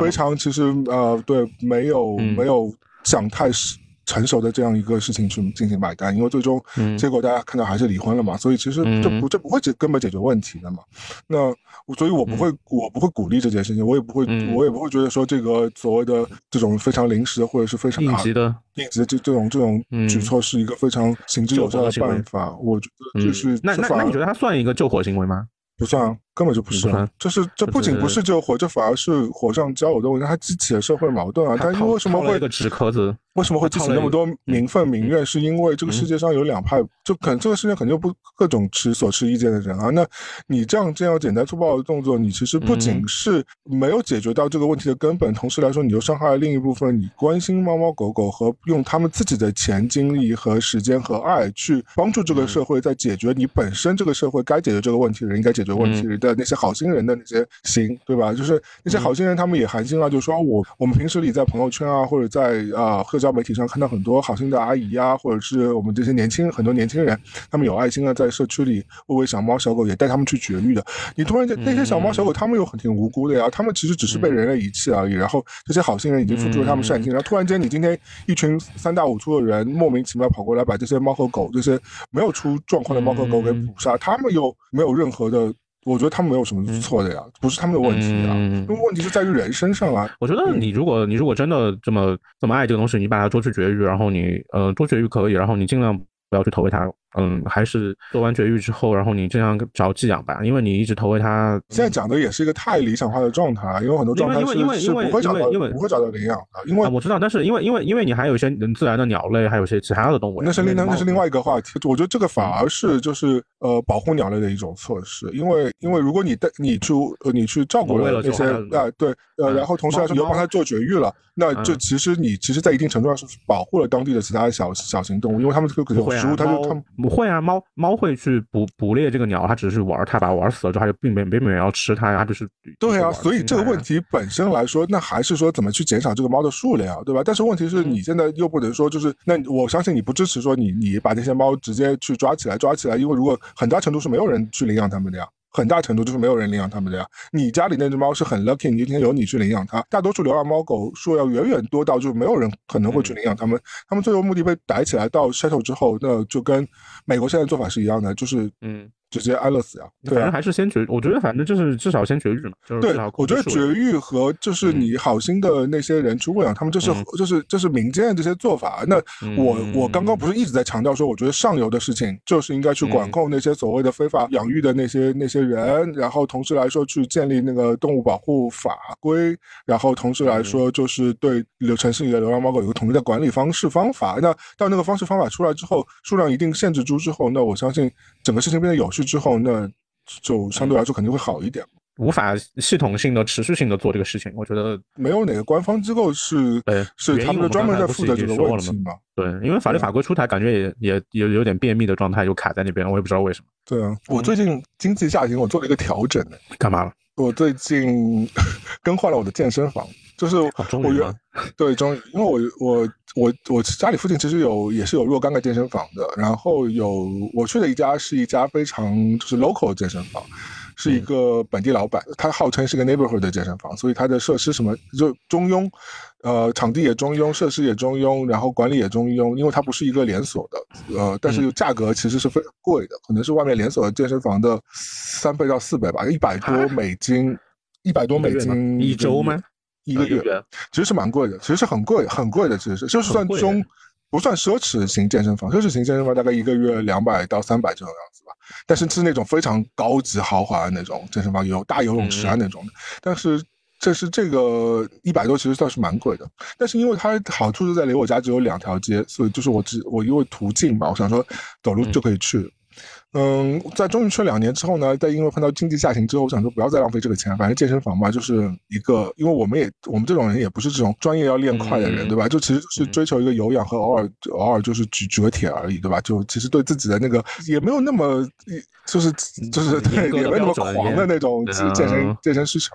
非常其实呃对没有嗯。没有想太实成熟的这样一个事情去进行买单，因为最终嗯。结果大家看到还是离婚了嘛，所以其实这不这不会解根本解决问题的嘛。那我所以我不会我不会鼓励这件事情，我也不会嗯。我也不会觉得说这个所谓的这种非常临时或者是非常应急的，应急的这这种这种嗯。举措是一个非常行之有效的办法。我觉得就嗯。是那那那你觉得它算一个救火行为吗？不算啊，根本就不是啊不算。这是这不仅不是救火，这反而是火上浇油的问题，它激起了社会矛盾啊。它因为为什么会一个纸壳子？为什么会激起那么多民愤民怨？是因为这个世界上有两派，就可能这个世界肯定有不各种持所持意见的人啊。那你这样这样简单粗暴的动作，你其实不仅是没有解决到这个问题的根本，同时来说，你又伤害了另一部分你关心猫猫狗狗和用他们自己的钱、精力和时间和爱去帮助这个社会在解决你本身这个社会该解决这个问题的人应该解决问题的那些好心人的那些心，对吧？就是那些好心人，他们也寒心啊，就说我我们平时里在朋友圈啊，或者在啊社交媒体上看到很多好心的阿姨啊，或者是我们这些年轻很多年轻人，他们有爱心啊在社区里喂喂小猫小狗，也带他们去绝育的。你突然间那些小猫小狗，他们又很挺无辜的呀，他们其实只是被人类遗弃而已。然后这些好心人已经付出了他们善心，然后突然间你今天一群三大五粗的人莫名其妙跑过来把这些猫和狗这些没有出状况的猫和狗给捕杀，他们又没有任何的。我觉得他们没有什么错的呀，不是他们的问题啊，嗯因为问题是在于人身上啊。我觉得你如果你如果真的这么这么爱这个东西，你把它捉去绝育，然后你呃捉绝育可以，然后你尽量不要去投喂它。嗯，还是做完绝育之后，然后你这样找寄养吧，因为你一直投喂它。现在讲的也是一个太理想化的状态，因为很多状态是因为因为是不会找到因为不会找到领养的，因为啊，我知道，但是因为因为因为你还有一些自然的鸟类，还有一些其他的动物，那是另那是另外一个话题。我觉得这个反而嗯是就是呃保护鸟类的一种措施，因为因为如果你带你去呃你去照顾了了那些啊对呃，嗯然后同时你又帮它做绝育了，那这嗯其实你其实在一定程度上是保护了当地的其他小小型动物，因为它们这个有食物，它就猫它们不会啊，猫猫会去捕捕猎这个鸟，它只是玩，它把它玩死了之后，它就并没并没有要吃它呀，它就是对啊，啊，所以这个问题本身来说，那还是说怎么去减少这个猫的数量，对吧？但是问题是嗯你现在又不能说就是，那我相信你不支持说你你把那些猫直接去抓起来抓起来，因为如果很大程度是没有人去领养它们的呀。很大程度就是没有人领养它们的呀。你家里那只猫是很 lucky，你今天有你去领养它。大多数流浪猫狗数要远远多到就没有人可能会去领养它们。它们最后目的被逮起来到 settle 之后，那就跟美国现在做法是一样的，就是嗯，直接安乐死呀。对啊反正。还是先绝，我觉得反正就是至少先绝育嘛，就是对我觉得绝育和就是你好心的那些人去喂养他们，这是嗯这是这是民间的这些做法。那我我刚刚不是一直在强调说，我觉得上游的事情就是应该去管嗯控那些所谓的非法养育的那些那些人，然后同时来说去建立那个动物保护法规，然后同时嗯来说就是对流城市里的流浪猫狗有个统一的管理方式方法。那到那个方式方法出来之后，数量一定限制住之后，那我相信整个事情变得有序之后，那就相对来说肯定会好一点。无法系统性的、持续性的做这个事情，我觉得没有哪个官方机构是对是他们专门在负责这个问题经说了吗嘛？对，因为法律法规出台，感觉也也也有点便秘的状态，就卡在那边了，我也不知道为什么。对啊，我最近经济下行，我做了一个调整呢。干嘛了？我最近 更换了我的健身房，就是我原吗？对终于，因为我我我我家里附近其实有也是有若干个健身房的，然后有我去的一家是一家非常就是 local 的健身房，是嗯。一个本地老板，他号称是个 neighborhood 的健身房，所以他的设施什么就中庸，呃，场地也中庸，设施也中庸，然后管理也中庸，因为它不是一个连锁的，呃，但嗯是价格其实是非常贵的，可能是外面连锁的健身房的三倍到四倍吧，一百多啊美金，一百多美金一周吗？一个月一个月其实是蛮贵的，其实是很贵很贵的，其实是就是算中不算奢侈型健身房，奢侈型健身房大概一个月两百到三百这种样子吧。但是是那种非常高级豪华的那种健身房，有大游泳池啊那种的。但是这是这个一百多，其实算是蛮贵的。但是因为它好处是在离我家只有两条街，所以就是我只我因为途径嘛，我想说走路就可以去。嗯，在终于去了两年之后呢，在因为碰到经济下行之后，我想说不要再浪费这个钱，反正健身房嘛，就是一个，因为我们也我们这种人也不是这种专业要练快的人，对吧？就其实是追求一个有氧和偶尔偶尔就是举举个铁而已，对吧？就其实对自己的那个也没有那么就是就是对也没有那么狂的那种健身健身需求。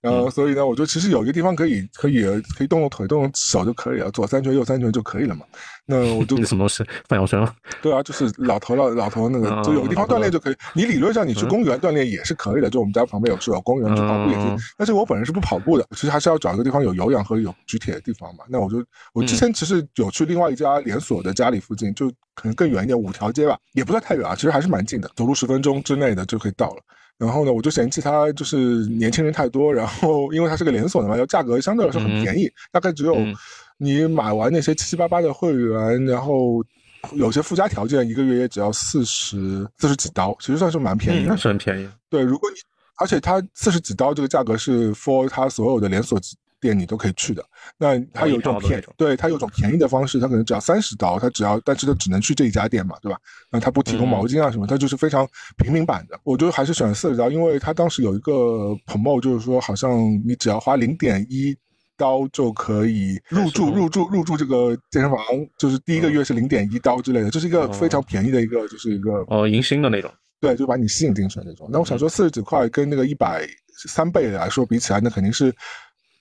然后，所以呢，我觉得其实有一个地方可以，可以，可以动动腿、动动手就可以了，左三圈、右三圈就可以了嘛。那我就 什么东西？范晓萱吗？对啊，就是老头老老头那个，就有个地方锻炼就可以。你理论上你去公园锻炼也是可以的，就我们家旁边有是有公园去跑步也行。但是我本人是不跑步的，其实还是要找一个地方有有氧和有举铁的地方嘛。那我就我之前其实有去另外一家连锁的家里附近，就可能更远一点，五条街吧，也不算太远啊，其实还是蛮近的，走路十分钟之内的就可以到了。然后呢，我就嫌弃它就是年轻人太多，然后因为它是个连锁的嘛，要价格相对来说很便宜，大概只有你买完那些七七八八的会员，然后有些附加条件，一个月也只要四十四十几刀，其实算是蛮便宜，那是很便宜。对，如果你而且它四十几刀这个价格是 for 它所有的连锁。店你都可以去的，那它有一种便，对它有种便宜的方式，它可能只要三十刀，它只要，但是它只能去这一家店嘛，对吧？那它不提供毛巾啊什么，它就是非常平民版的。我觉得还是选四十刀，因为它当时有一个 promo，就是说好像你只要花零点一刀就可以入住入住入住这个健身房，就是第一个月是零点一刀之类的，这是一个非常便宜的一个，就是一个哦迎新的那种，对，就把你吸引进去那种。那我想说四十几块跟那个一百三倍来说比起来，那肯定是。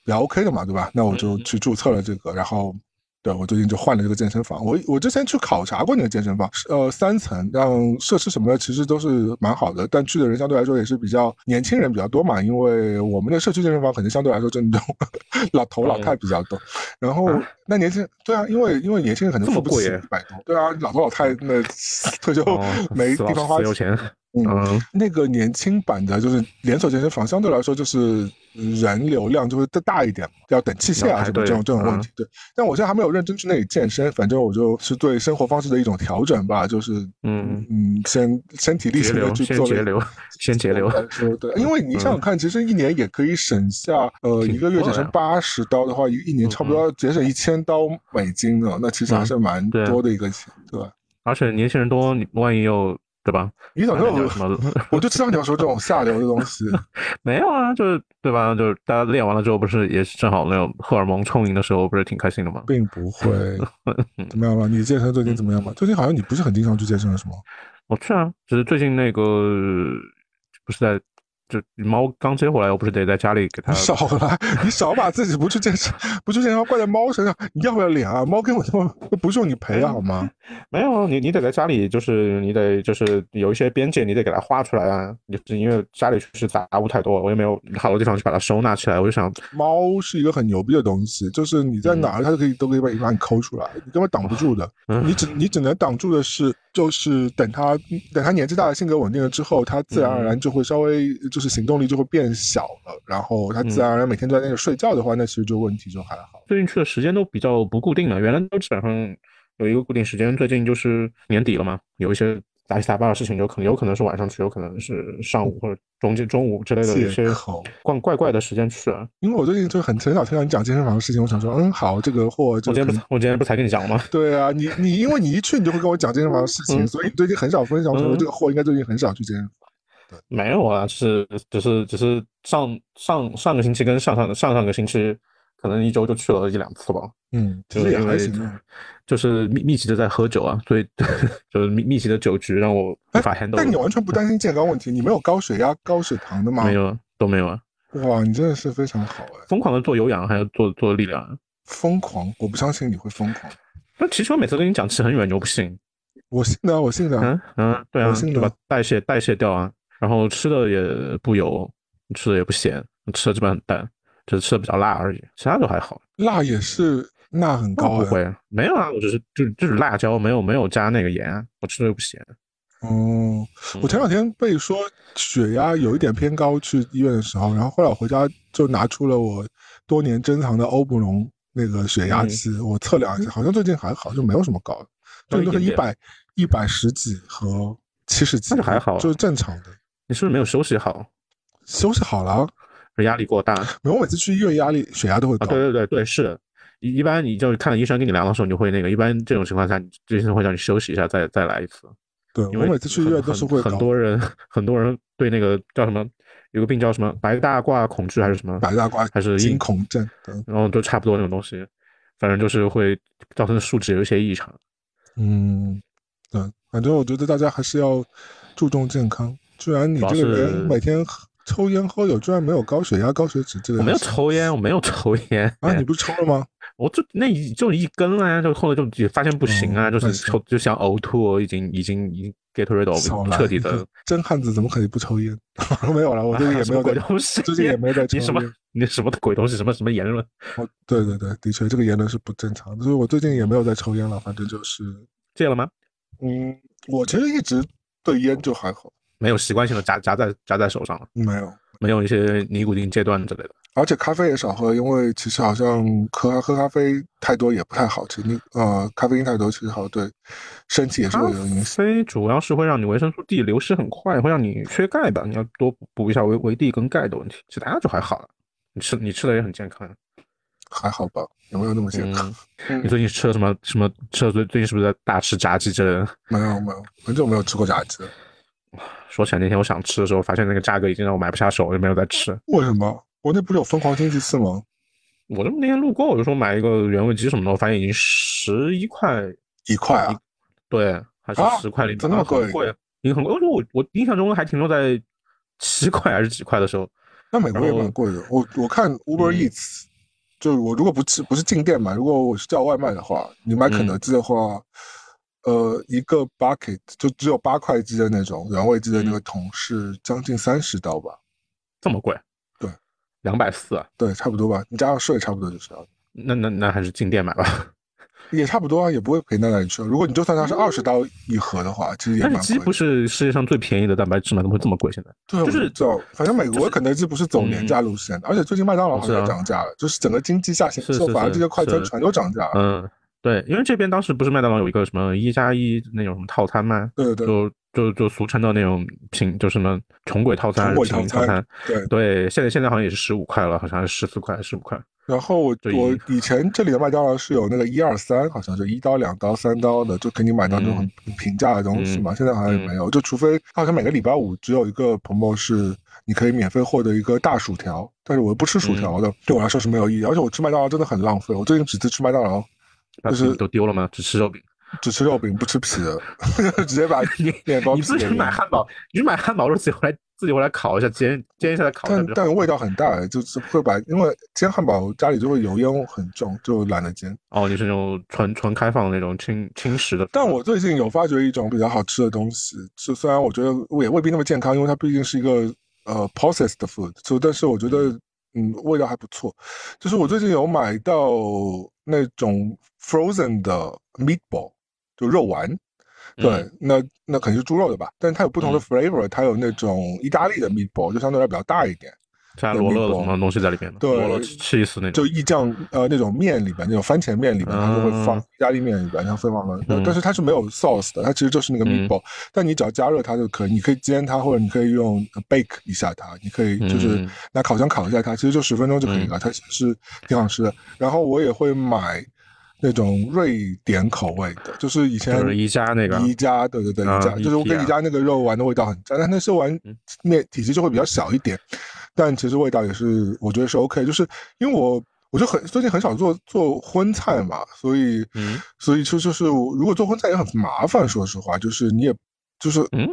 比较 OK 的嘛，对吧？那我就去注册了这个，然后，对我最近就换了这个健身房。我我之前去考察过那个健身房，呃，三层，让设施什么的其实都是蛮好的，但去的人相对来说也是比较年轻人比较多嘛，因为我们的社区健身房可能相对来说真的 老头老太比较多。然后那年轻人，对啊，因为因为年轻人可能付不起一百多，对啊，老头老太那 退休没地方花钱。嗯，那个年轻版的就是连锁健身房，相对来说就是人流量就会再大一点，要等器械啊什么这种这种问题。对，但我现在还没有认真去那里健身，反正我就是对生活方式的一种调整吧，就是嗯。嗯，先身体力行的去做 节流，先节流。对，因为你想想看，其实一年也可以省下，呃，一个月节省八十刀的话，一一年差不多要节省一千刀美金呢，那其实还是蛮多的一个钱，对吧？而且年轻人多，你万一又。对吧？你怎么有什么？我就知道你要说这种下流的东西。没有啊，就是对吧？就是大家练完了之后，不是也正好那种荷尔蒙充盈的时候，不是挺开心的吗？并不会。怎么样吧？你健身最近怎么样吧？最近好像你不是很经常去健身了，是吗？我去啊，只是最近那个不是在。就猫刚接回来，我不是得在家里给它。少来，你少把自己不去健身、不去健身房怪在猫身上，你要不要脸啊？猫跟我他妈不用你陪啊，好吗？没有，你你得在家里，就是你得就是有一些边界，你得给它画出来啊。你因为家里确实杂物太多，我也没有好多地方去把它收纳起来。我就想，猫是一个很牛逼的东西，就是你在哪儿，它都可以都可以把你把你抠出来，你根本挡不住的。你只 你只能挡住的是，就是等它等它年纪大了，性格稳定了之后，它自然而然就会稍微就。就是行动力就会变小了，然后他自然而然每天都在那里睡觉的话，那其实就问题就还好。最近去的时间都比较不固定了，原来都基本上有一个固定时间。最近就是年底了嘛，有一些杂七杂八的事情，有可能有可能是晚上去，有可能是上午或者中间中午之类的一些怪怪怪的时间去。因为我最近就很很少听到你讲健身房的事情，我想说，嗯，好，这个货。我今天不我今天不才跟你讲吗？对啊，你你因为你一去你就会跟我讲健身房的事情，所以最近很少分享。我想说这个货应该最近很少去健身房。没有啊，就是只是只是上上上个星期跟上上上上个星期，可能一周就去了一两次吧。嗯，其实也还行。就是密密集的在喝酒啊，所以 就是密密集的酒局让我无法 handle。但你完全不担心健康问题？你没有高血压、高血糖的吗？没有，都没有啊。哇，你真的是非常好哎！疯狂的做有氧，还要做做力量。疯狂？我不相信你会疯狂。那其实我每次跟你讲吃很远，你又不信。我信的，我信的。嗯嗯，对啊，对吧？代谢代谢掉啊。然后吃的也不油，吃的也不咸，吃的基本很淡，就是吃的比较辣而已，其他都还好。辣也是辣很高？不会，没有啊，我只是就就是辣椒，没有没有加那个盐，我吃的又不咸。哦，我前两天被说血压有一点偏高，去医院的时候，然后后来我回家就拿出了我多年珍藏的欧布龙。那个血压计，我测量一下，好像最近还好，就没有什么高的，最多是一百一百十几和七十几，还好，就是正常的。你是不是没有休息好？休息好了，压力过大。没有，我每次去医院压力血压都会高。对对对对，是的。一一般你就看了医生给你量的时候，你就会那个。一般这种情况下，医生会叫你休息一下，再再来一次。对，我每次去医院都是会。很多人很多人对那个叫什么，有个病叫什么白大褂恐惧还是什么？白大褂还是惊恐症？然后都差不多那种东西，反正就是会造成数值有一些异常。嗯，对，反正我觉得大家还是要注重健康。居然你这个人每天抽烟喝酒，居然没有高血压、高血脂这个？我没有抽烟，我没有抽烟啊！你不是抽了吗？我就那一就一根啊，就后来就也发现不行啊，就是抽就想呕吐，已经已经已经 get rid of 彻底的。真汉子怎么可以不抽烟？没有了，我最近也没有在，最近也没在抽。你什么？你什么鬼东西？什么什么言论？哦，对对对，的确这个言论是不正常的，所以我最近也没有在抽烟了。反正就是戒了吗？嗯，我其实一直对烟就还好，没有习惯性的夹夹在夹在手上了。没有，没有一些尼古丁戒断之类的。而且咖啡也少喝，因为其实好像喝喝咖啡太多也不太好。其实你呃，咖啡因太多其实好对身体也是会有影响。咖啡主要是会让你维生素 D 流失很快，会让你缺钙吧？你要多补一下维维 D 跟钙的问题。其他就还好了。你吃你吃的也很健康，还好吧？有没有那么健康？你最近吃了什么什么？吃了最最近是不是在大吃炸鸡之类的？没有没有，很久没有吃过炸鸡了。说起来那天我想吃的时候，发现那个价格已经让我买不下手，就没有再吃。为什么？国内不是有疯狂星期四吗？我这那天路过，我就说买一个原味鸡什么的，我发现已经十一块一块啊，对，还是十块零，真的贵，已经很贵。我我我印象中还停留在七块还是几块的时候。那美国也蛮贵的。我我看 Uber Eats，就是我如果不吃不是进店买，如果我是叫外卖的话，你买肯德基的话，呃，一个 bucket 就只有八块鸡的那种原味鸡的那个桶是将近三十刀吧？这么贵？对两百四啊，对，差不多吧。你加上税，差不多就是要。那那那还是进店买吧，也差不多啊，也不会赔到哪里去。如果你就算它是二十刀一盒的话，其实也蛮贵。鸡不是世界上最便宜的蛋白质吗？怎么会这么贵？现在对，就是走，反正美国肯德基不是走廉价路线，而且最近麦当劳好像涨价了，就是整个经济下行，之后，反而这些快餐全都涨价了。嗯，对，因为这边当时不是麦当劳有一个什么一加一那种什么套餐吗？对对。就就就俗称的那种平，就什么穷鬼套餐、平民套餐，对对，现在现在好像也是十五块了，好像是十四块、十五块。然后我我以前这里的麦当劳是有那个一二三，好像就一刀、两刀、三刀的，就给你买到那种很平价的东西嘛。现在好像也没有，就除非好像每个礼拜五只有一个 promo 是你可以免费获得一个大薯条，但是我不吃薯条的，对我来说是没有意义。而且我吃麦当劳真的很浪费，我最近几次吃麦当劳就是都丢了吗？只吃肉饼。只吃肉饼不吃皮的，直接把 面包。你自己买汉堡，你买汉堡肉自己回来自己回来烤一下，煎煎一下再烤。但但味道很大，就是会把因为煎汉堡家里就会油烟很重，就懒得煎。哦，就是那种纯纯开放的那种轻轻食的。但我最近有发觉一种比较好吃的东西，就虽然我觉得也未必那么健康，因为它毕竟是一个呃 processed food，就但是我觉得嗯味道还不错。就是我最近有买到那种 frozen 的 meatball。就肉丸，对，那那肯定是猪肉的吧？但是它有不同的 flavor，它有那种意大利的 meatball，就相对来比较大一点，加罗勒什么东西在里面对，罗勒气死那种，就意酱呃那种面里边，那种番茄面里边，它就会放意大利面里边，像会放了，但是它是没有 sauce 的，它其实就是那个 meatball，但你只要加热它就可以，你可以煎它，或者你可以用 bake 一下它，你可以就是拿烤箱烤一下它，其实就十分钟就可以了，它其实是挺好吃的。然后我也会买。那种瑞典口味的，就是以前宜家那个。宜家，对对对，宜家就是我跟宜家那个肉丸的味道很像，但那肉丸面体积就会比较小一点，但其实味道也是我觉得是 OK，就是因为我我就很最近很少做做荤菜嘛，所以所以就就是如果做荤菜也很麻烦，说实话，就是你也就是嗯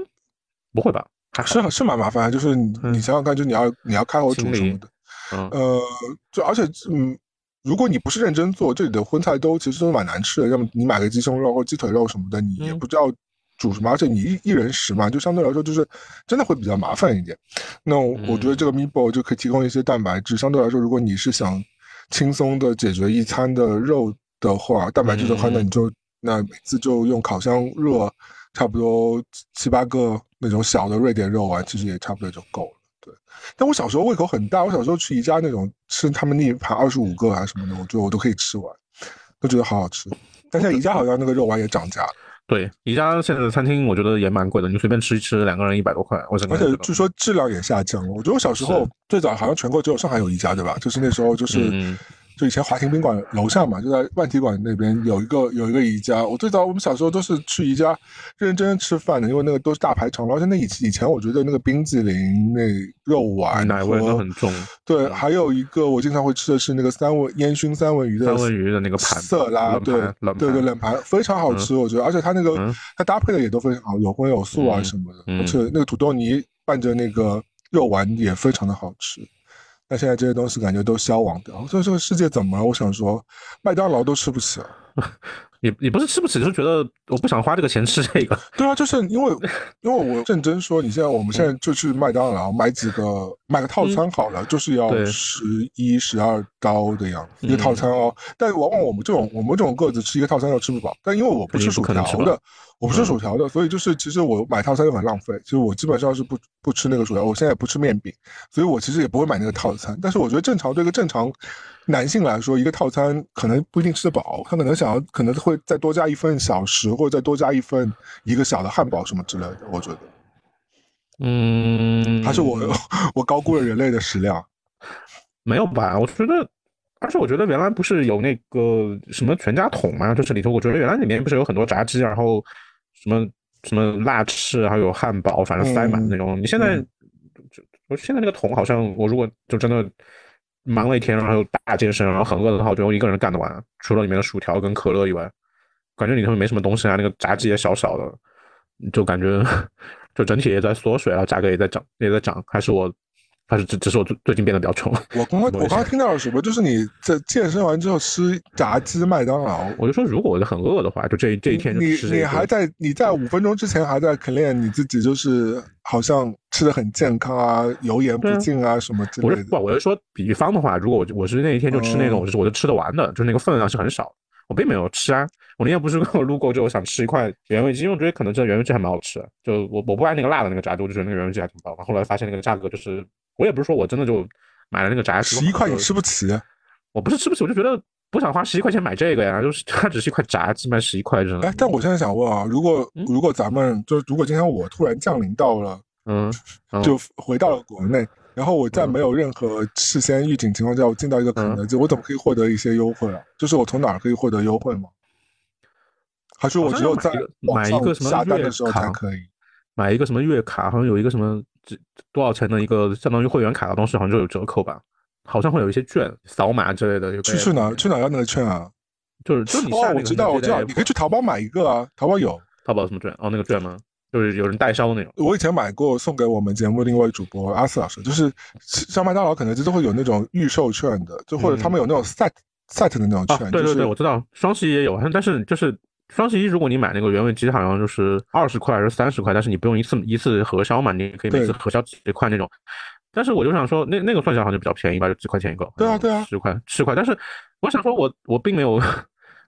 不会吧？是是蛮麻烦，就是你你想想看，就你要你要开火煮什么的，呃，就而且嗯。如果你不是认真做，这里的荤菜都其实都蛮难吃的。要么你买个鸡胸肉或鸡腿肉什么的，你也不知道煮什么，而且你一一人食嘛，就相对来说就是真的会比较麻烦一点。那我觉得这个 meatball 就可以提供一些蛋白质。相对来说，如果你是想轻松的解决一餐的肉的话，蛋白质的话，那你就那每次就用烤箱热差不多七八个那种小的瑞典肉丸，其实也差不多就够了。对，但我小时候胃口很大，我小时候去宜家那种吃他们那一盘二十五个还是什么的，我觉得我都可以吃完，都觉得好好吃。但现在宜家好像那个肉丸也涨价了。对，宜家现在的餐厅我觉得也蛮贵的，你随便吃一吃，两个人一百多块。我而且据说质量也下降了。我觉得我小时候最早好像全国只有上海有一家，对吧？就是那时候就是。就以前华庭宾馆楼上嘛，就在万体馆那边有一个有一个宜家。我最早我们小时候都是去宜家认认真真吃饭的，因为那个都是大排场。而且那以以前我觉得那个冰淇淋、那肉丸奶味都很重。对，还有一个我经常会吃的是那个三文烟熏三文鱼的三文鱼的那个盘色拉，对对对冷盘非常好吃，我觉得。而且它那个它搭配的也都非常好，有荤有素啊什么的。而且那个土豆泥拌着那个肉丸也非常的好吃。那现在这些东西感觉都消亡掉，所以这个世界怎么了？我想说，麦当劳都吃不起了。也也不是吃不起，就是觉得我不想花这个钱吃这个。对啊，就是因为 因为我认真说，你现在我们现在就去麦当劳买几个买个套餐好了，就是要十一十二刀的样子一个套餐哦。但往往我们这种我们这种个子吃一个套餐又吃不饱。但因为我不吃薯条的，我不吃薯条的，所以就是其实我买套餐就很浪费。其实我基本上是不不吃那个薯条，我现在也不吃面饼，所以我其实也不会买那个套餐。但是我觉得正常对一个正常。男性来说，一个套餐可能不一定吃得饱，他可能想要，可能会再多加一份小食，或者再多加一份一个小的汉堡什么之类的。我觉得，嗯，还是我 我高估了人类的食量。没有吧？我觉得，而且我觉得原来不是有那个什么全家桶嘛？就是里头，我觉得原来里面不是有很多炸鸡，然后什么什么辣翅，还有汉堡，反正塞满那种。你现在就我现在那个桶好像，我如果就真的。忙了一天，然后又大健身，然后很饿的话，我觉得我一个人干得完。除了里面的薯条跟可乐以外，感觉里头没什么东西啊。那个炸鸡也小小的，就感觉 就整体也在缩水，然后价格也在涨，也在涨。还是我，还是只只是我最最近变得比较穷。我刚刚我刚刚听到了什么？就是你在健身完之后吃炸鸡麦当劳。我就说，如果我很饿的话，就这这一天你你还在你在五分钟之前还在 clean 你自己，就是好像。吃的很健康啊，油盐不进啊，什么之类的。不，我是说，比方的话，如果我我是那一天就吃那种，我就我就吃得完的，就是那个分量是很少。我并没有吃啊，我那天不是跟我路过，就我想吃一块原味鸡，因为我觉得可能这原味鸡还蛮好吃的。就我我不爱那个辣的那个炸鸡，我就觉得那个原味鸡还挺棒。后来发现那个价格就是，我也不是说我真的就买了那个炸鸡，十一块你吃不起。我不是吃不起，我就觉得不想花十一块钱买这个呀，就是 它只是一块炸鸡卖十一块，真的。哎，但我现在想问啊，如果如果咱们就是如果今天我突然降临到了。嗯，就回到了国内，然后我在没有任何事先预警情况下，我进到一个肯德基，我怎么可以获得一些优惠啊？就是我从哪儿可以获得优惠吗？还是我只有在买一个什么下单的时候才可以？买一个什么月卡，好像有一个什么多少钱的一个相当于会员卡的东西，好像就有折扣吧？好像会有一些券，扫码之类的。去去哪？去哪要那个券啊？就是就你哦，我知道，我知道，你可以去淘宝买一个啊，淘宝有。淘宝什么券？哦，那个券吗？就是有人代销的那种，我以前买过送给我们节目另一位主播阿四老师，就是像麦当劳、肯德基都会有那种预售券的，就或者他们有那种 set set 的那种券。对对对，我知道，双十一也有，但是就是双十一如果你买那个原味鸡，好像就是二十块还是三十块，但是你不用一次一次核销嘛，你可以每次核销几块那种。但是我就想说，那那个算下来好像比较便宜吧，就几块钱一个。对啊对啊，十块十块，但是我想说，我我并没有。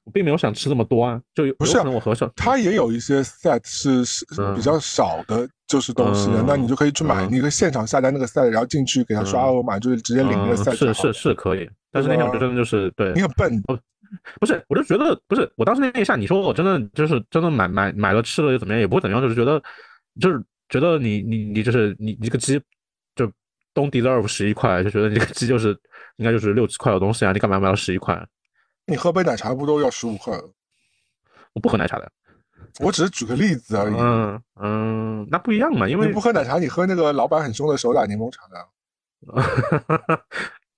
我并没有想吃这么多啊，就不是我合上。它也有一些 set 是是比较少的，就是东西，那你就可以去买，你可以现场下单那个 set，然后进去给他刷二维码，就是直接领那个 set。是是是可以，但是那天我就真的就是对。你很笨，不是，我就觉得不是，我当时那一下你说我真的就是真的买买买了吃了又怎么样，也不会怎么样，就是觉得就是觉得你你你就是你你这个鸡就 don't deserve 十一块，就觉得你这个鸡就是应该就是六七块的东西啊，你干嘛买到十一块？你喝杯奶茶不都要十五块？我不喝奶茶的，我只是举个例子而已。嗯嗯，那不一样嘛，因为你不喝奶茶，你喝那个老板很凶的手打柠檬茶的。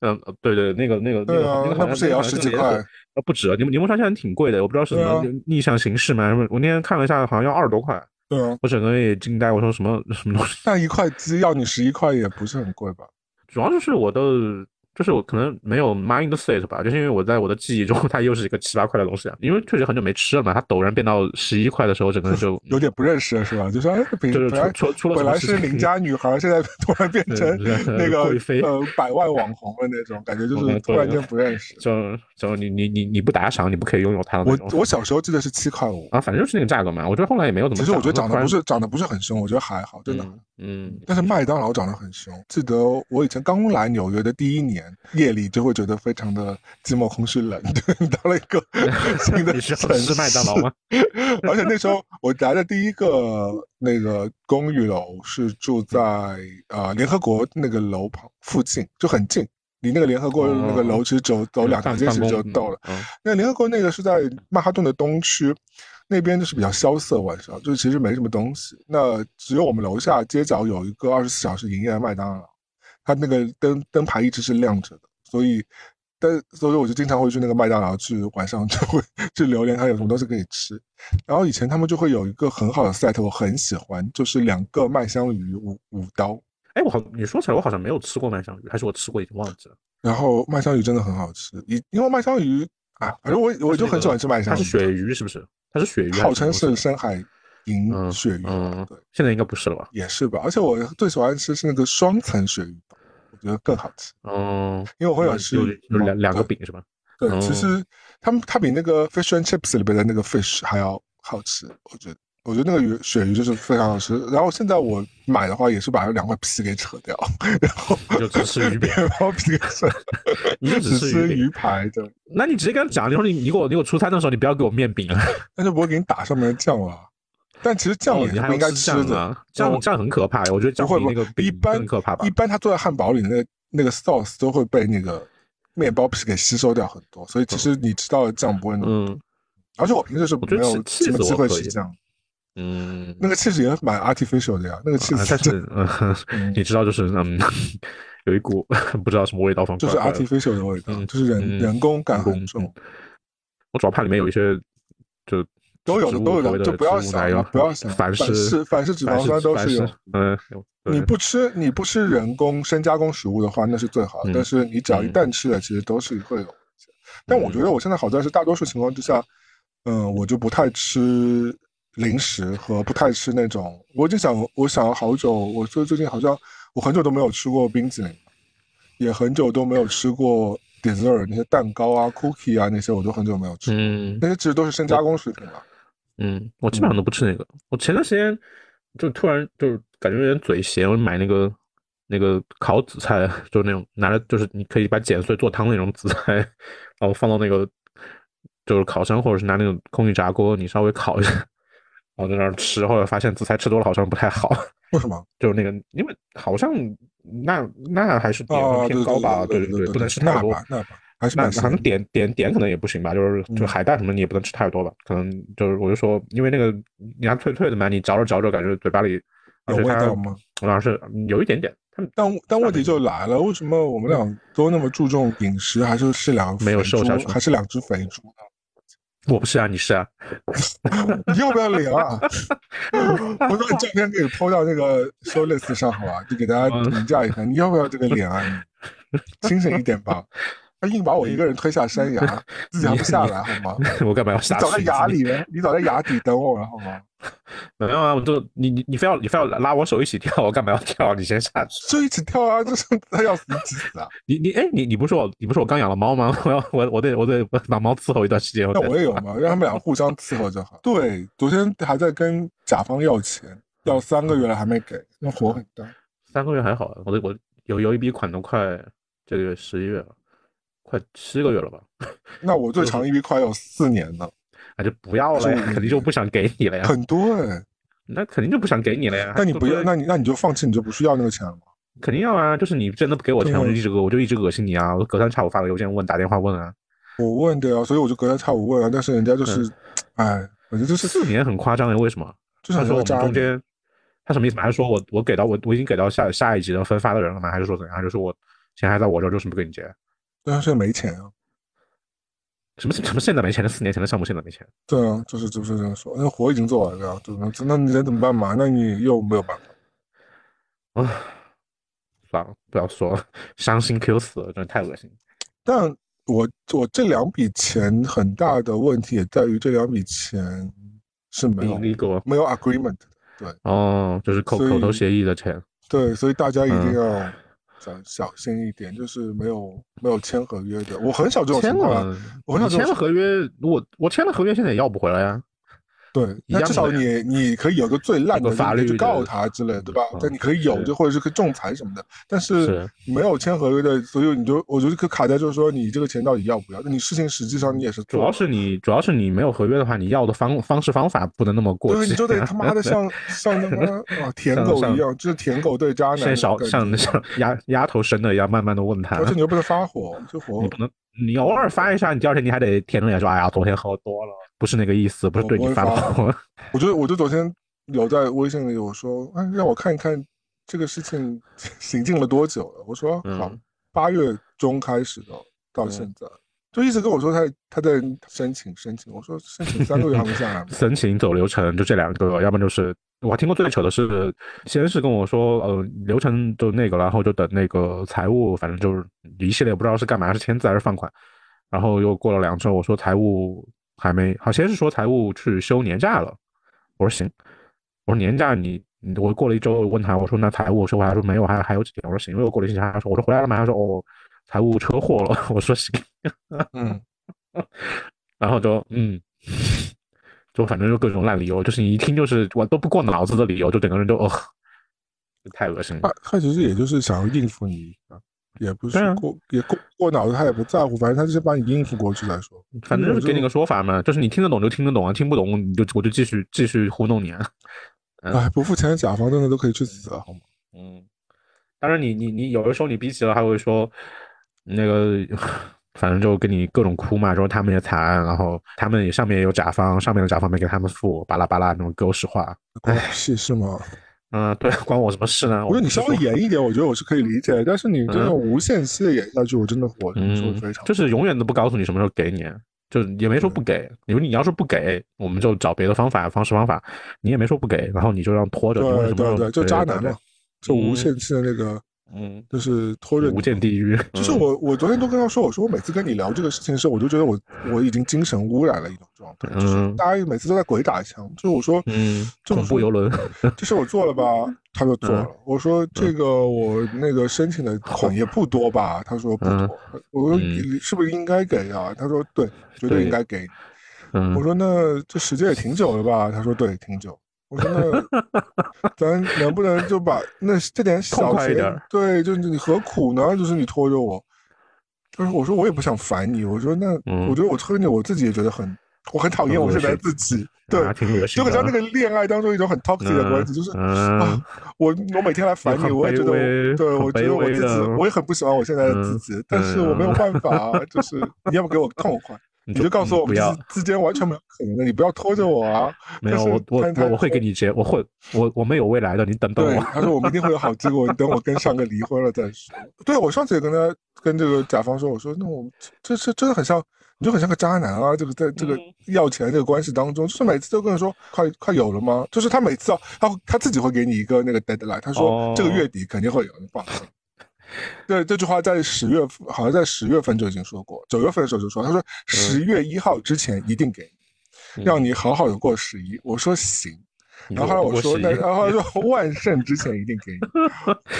嗯，对对，那个那个那个那个那不是也要十几块？呃，不止，柠柠檬茶现在挺贵的，我不知道是什么逆向形式嘛。我那天看了一下，好像要二十多块。对啊，我整个人也惊呆，我说什么什么东西？但一块鸡要你十一块，也不是很贵吧？主要就是我的。就是我可能没有 mindset 吧，就是因为我在我的记忆中，它又是一个七八块的东西啊。因为确实很久没吃了嘛，它陡然变到十一块的时候，整个人就 有点不认识了，是吧？就说哎，本 就是本来出出了本来是邻家女孩，现在突然变成那个呃百万网红的那种感觉，就是嗯突然间不认识。就就你你你你不打赏，你不可以拥有它的那我种。我小时候记得是七块五，啊，反正就是那个价格嘛。我觉得后来也没有怎么。其实我觉得长得不是是长得不是很凶，我觉得还好，真的。嗯嗯，但是麦当劳长得很凶。记得我以前刚来纽约的第一年，夜里就会觉得非常的寂寞、空虚、冷。到了一个 新的城市，麦当劳吗？而且那时候我来的第一个那个公寓楼是住在呃联合国那个楼旁附近，就很近，离那个联合国那个楼其实走走两条街其实就到了。嗯那联合国那个是在曼哈顿的东区，那边就是比较萧瑟，晚上就是其实没什么东西。那只有我们楼下街角有一个二十四小时营业的麦当劳，它那个灯灯牌一直是亮着的，所以。但所以我就经常会去那个麦当劳去，晚上就会去榴莲看有什么东西可以吃。然后以前他们就会有一个很好的 set，我很喜欢，就是两个麦香鱼五五刀，哎，我好，你说起来，我好像没有吃过麦香鱼，还是我吃过已经忘记了。然后麦香鱼真的很好吃，因因为麦香鱼啊，反正我我就很喜欢吃麦香鱼。它是鳕鱼是不是？它是鳕鱼是号，称是深海银嗯鳕鱼对，现在应该不是了吧？也是吧。而且我最喜欢吃是那个双层鳕鱼觉得更好吃，嗯，因为我会有吃有有两两个饼是吧？对，哦其实他们它比那个 fish and chips 里边的那个 fish 还要好吃，我觉得。我觉得那个鱼鳕鱼就是非常好吃，然后现在我买的话也是把两块皮给扯掉，然后就只吃鱼片面包皮给扯，你就只只吃吃鱼排的，那你直接跟他讲，你说你你给我你给我出餐的时候，你不要给我面饼啊，但是不会给你打上面的酱了。但其实酱哦也是不应该吃吃的，酱啊？酱酱很可怕，我觉得酱不会那个饼一般可怕吧一？般他做在汉堡里那个那个 sauce 都会被那个面包皮给吸收掉很多，所以其实你吃到的酱不会那么。嗯而且我平时是没有什么机会吃酱，嗯，那个 cheese 也蛮 artificial 的呀，那个啊但 cheese 是 你知道就是嗯，有一股不知道什么味道放出就是 artificial 的味道，嗯就是人嗯人工感很重嗯，我主要怕里面有一些就都有的都有的，就不要想了，不要想，反式式反式脂肪酸都是有。嗯，你不吃你不吃人工深加工食物的话，那是最好但是你只要一嗯旦吃了，其实都是会有。但我觉得我现在好在是大多数情况之下，嗯，我就不太吃零食和不太吃那种。我就想，我想了好久，我最最近好像我很久都没有吃过冰淇淋，也很久都没有吃过 dessert 那些蛋糕啊、cookie 啊那些，我都很久没有吃。嗯那些其实都是深加工食品了。嗯，我基本上都不吃那个。我前段时间就突然就是感觉有点嘴咸，我买那个那个烤紫菜，就是那种拿来就是你可以把剪碎做汤那种紫菜，然后放到那个就是烤箱或者是拿那种空气炸锅，你稍微烤一下，然后在那儿吃。后来发现紫菜吃多了好像不太好，为什么？就是那个因为好像钠钠还是淀啊，粉偏高吧，对对对不能吃太多。还是那蛮咸的。好像点点点可能也不行吧，就是就嗯海带什么你也不能吃太多吧，可能就是我就说，因为那个你还脆脆的嘛，你嚼着嚼着感觉嘴巴里，有味道吗？好像是有一点点，但但问题就来了，为什么我们俩都那么注重饮食，还是是两没有瘦下去还是两只肥猪呢？我不是啊，你是啊，你要不要脸啊？我把你照片给你 PO 到那个 show list 上，好吧？就给大家嗯评价一下，你要不要这个脸啊？你清醒一点吧！他硬把我一个人推下山崖，自己还不下来，好吗？我干嘛要下去？你早在崖里了，你早在崖底等我了，好吗？没有啊，我就你你你非要你非要拉我手一起跳，我干嘛要跳？你先下去。就一起跳啊！就是他要死你急死啊！你你哎你你不是我你不是我刚养了猫吗？我要我我得我得把猫伺候一段时间。那我也有嘛，让他们俩互相伺候就好。对，昨天还在跟甲方要钱，要三个月了还没给，那火很大。三个月还好，我的我有有一笔款都快这个月十一月了，快七个月了吧？那我最长一笔快有四年呢，那就不要了呀，肯定就不想给你了呀，很多哎。那肯定就不想给你了呀。那你不要，那你那你就放弃，你就不需要那个钱了吗？肯定要啊，就是你真的不给我钱，我就一直恶，我就一直恶心你啊！我隔三差五发个邮件问，打电话问啊。我问的呀，所以我就隔三差五问啊，但是人家就是，哎，我觉得就是四年很夸张呀，为什么？就是他说我们。中间，他什么意思嘛？还是说我我给到我我已经给到下下一级的分发的人了吗？还是说怎样？还是说我钱还在我这儿，就是不给你结？但他现在没钱啊。什么什么现在没钱？四年前的项目现在没钱？对啊，就是就是这样说。那活已经做完了，对吧？那你能怎么办嘛？那你又没有办法。啊，算了，不要说了，伤心 Q 死了，真的太恶心。但我我这两笔钱很大的问题也在于这两笔钱是没有没有 agreement，对，哦，就是口口头协议的钱，对，所以大家一定要小小心一点，就是没有没有签合约的，我很少这种情况，我很少签了合约，我我签了合约，现在也要不回来呀。对，那至少你你可以有个最烂的法律去告他之类，对吧？但你可以有，就或者是可以仲裁什么的。但是没有签合约的，所以你就我觉得可卡在就是说，你这个钱到底要不要？那你事情实际上你也是主要是你主要是你没有合约的话，你要的方方式方法不能那么过激，你就得他妈的 像像那个 啊舔狗一样，就是舔狗对渣男，像小像像丫丫头生的一样，慢慢的问他，而且你又不能发火，就火你不能，你偶尔发一下，你第二天你还得舔着脸说，哎呀，昨天喝多了。不是那个意思，不是对你发火。我觉得，我就昨天有在微信里我说，哎，让我看一看这个事情 行进了多久了。我说好，八月中开始的，到现在就一直跟我说他他在申请申请。我说申请三个月还没下来。申请走流程就这两个，要不然就是我还听过最扯的是，先是跟我说呃流程就那个，然后就等那个财务，反正就是一系列不知道是干嘛，是签字还是放款。然后又过了两周，我说财务。还没好，先是说财务去休年假了，我说行，我说年假你，我过了一周问他，我说那财务说我还，说没有，还还有几天，我说行，又过了一星期，他说我说回来了吗？他说哦，财务车祸了，我说行，嗯，然后就嗯，就反正就各种烂理由，就是你一听就是我都不过脑子的理由，就整个人就哦，太恶心了。他他其实也就是想要应付你啊。也不是过也过过脑子，他也不在乎，反正他就是把你应付过去再说。反正就是给你个说法嘛，就是你听得懂就听得懂啊，听不懂你就我就继续继续糊弄你啊。哎，不付钱的甲方真的都可以去死啊，好吗？嗯，当然你你你有的时候你逼急了还会说那个，反正就跟你各种哭嘛，说他们也惨，然后他们也上面也有甲方，上面的甲方没给他们付，巴拉巴拉那种狗屎话。哎，是是吗？嗯，对，关我什么事呢？我觉得你稍微严一点，我觉得我是可以理解。但是你这种无限期的演下去，我真的我说非常，就是永远都不告诉你什么时候给你，就也没说不给。你说你要是不给，我们就找别的方法方式方法。你也没说不给，然后你就让拖着。对对对，就渣男嘛，就无限期的那个。嗯，就是拖着无间地狱。就是我，我昨天都跟他说，我说我每次跟你聊这个事情的时候，我就觉得我我已经精神污染了一种状态。就是大家每次都在鬼打墙。就是我说，嗯，恐怖游轮，这事我做了吧？他说做了。我说这个我那个申请的 款也不多吧？他说不多。我说是不是应该给啊？他说对，绝对应该给。我说那这时间也挺久了吧？他说对，挺久。我说那 咱能不能就把那这点小钱，对，就是你何苦呢？就是你拖着我，就是我说我也不想烦你。我说那我觉得我拖着你，我自己也觉得很，我很讨厌我现在自己。对，就很像那个恋爱当中一种很 toxic 的关系，就是啊，我我每天来烦你，我也觉得，对我觉得我自己我也很不喜欢我现在的自己，但是我没有办法，就是你要不给我痛快。你就告诉我，不要之间完全没有可能的，你不要拖着我啊！没有，我我我我会跟你结，我会，我我们有未来的，你等等我。他说我们一定会有好结果，等我跟上个离婚了再说。对，我上次也跟他跟这个甲方说，我说那我这这真的很像，你就很像个渣男啊！这个在这个要钱这个关系当中，就是每次都跟他说快快有了吗？就是他每次啊，他他自己会给你一个那个 deadline，他说这个月底肯定会有，你放心。对这句话在十月份，好像在十月份就已经说过。九月份的时候就说，他说十月一号之前一定给你，让你好好的过十一。我说行，然后后来我说那，然后说万圣之前一定给你，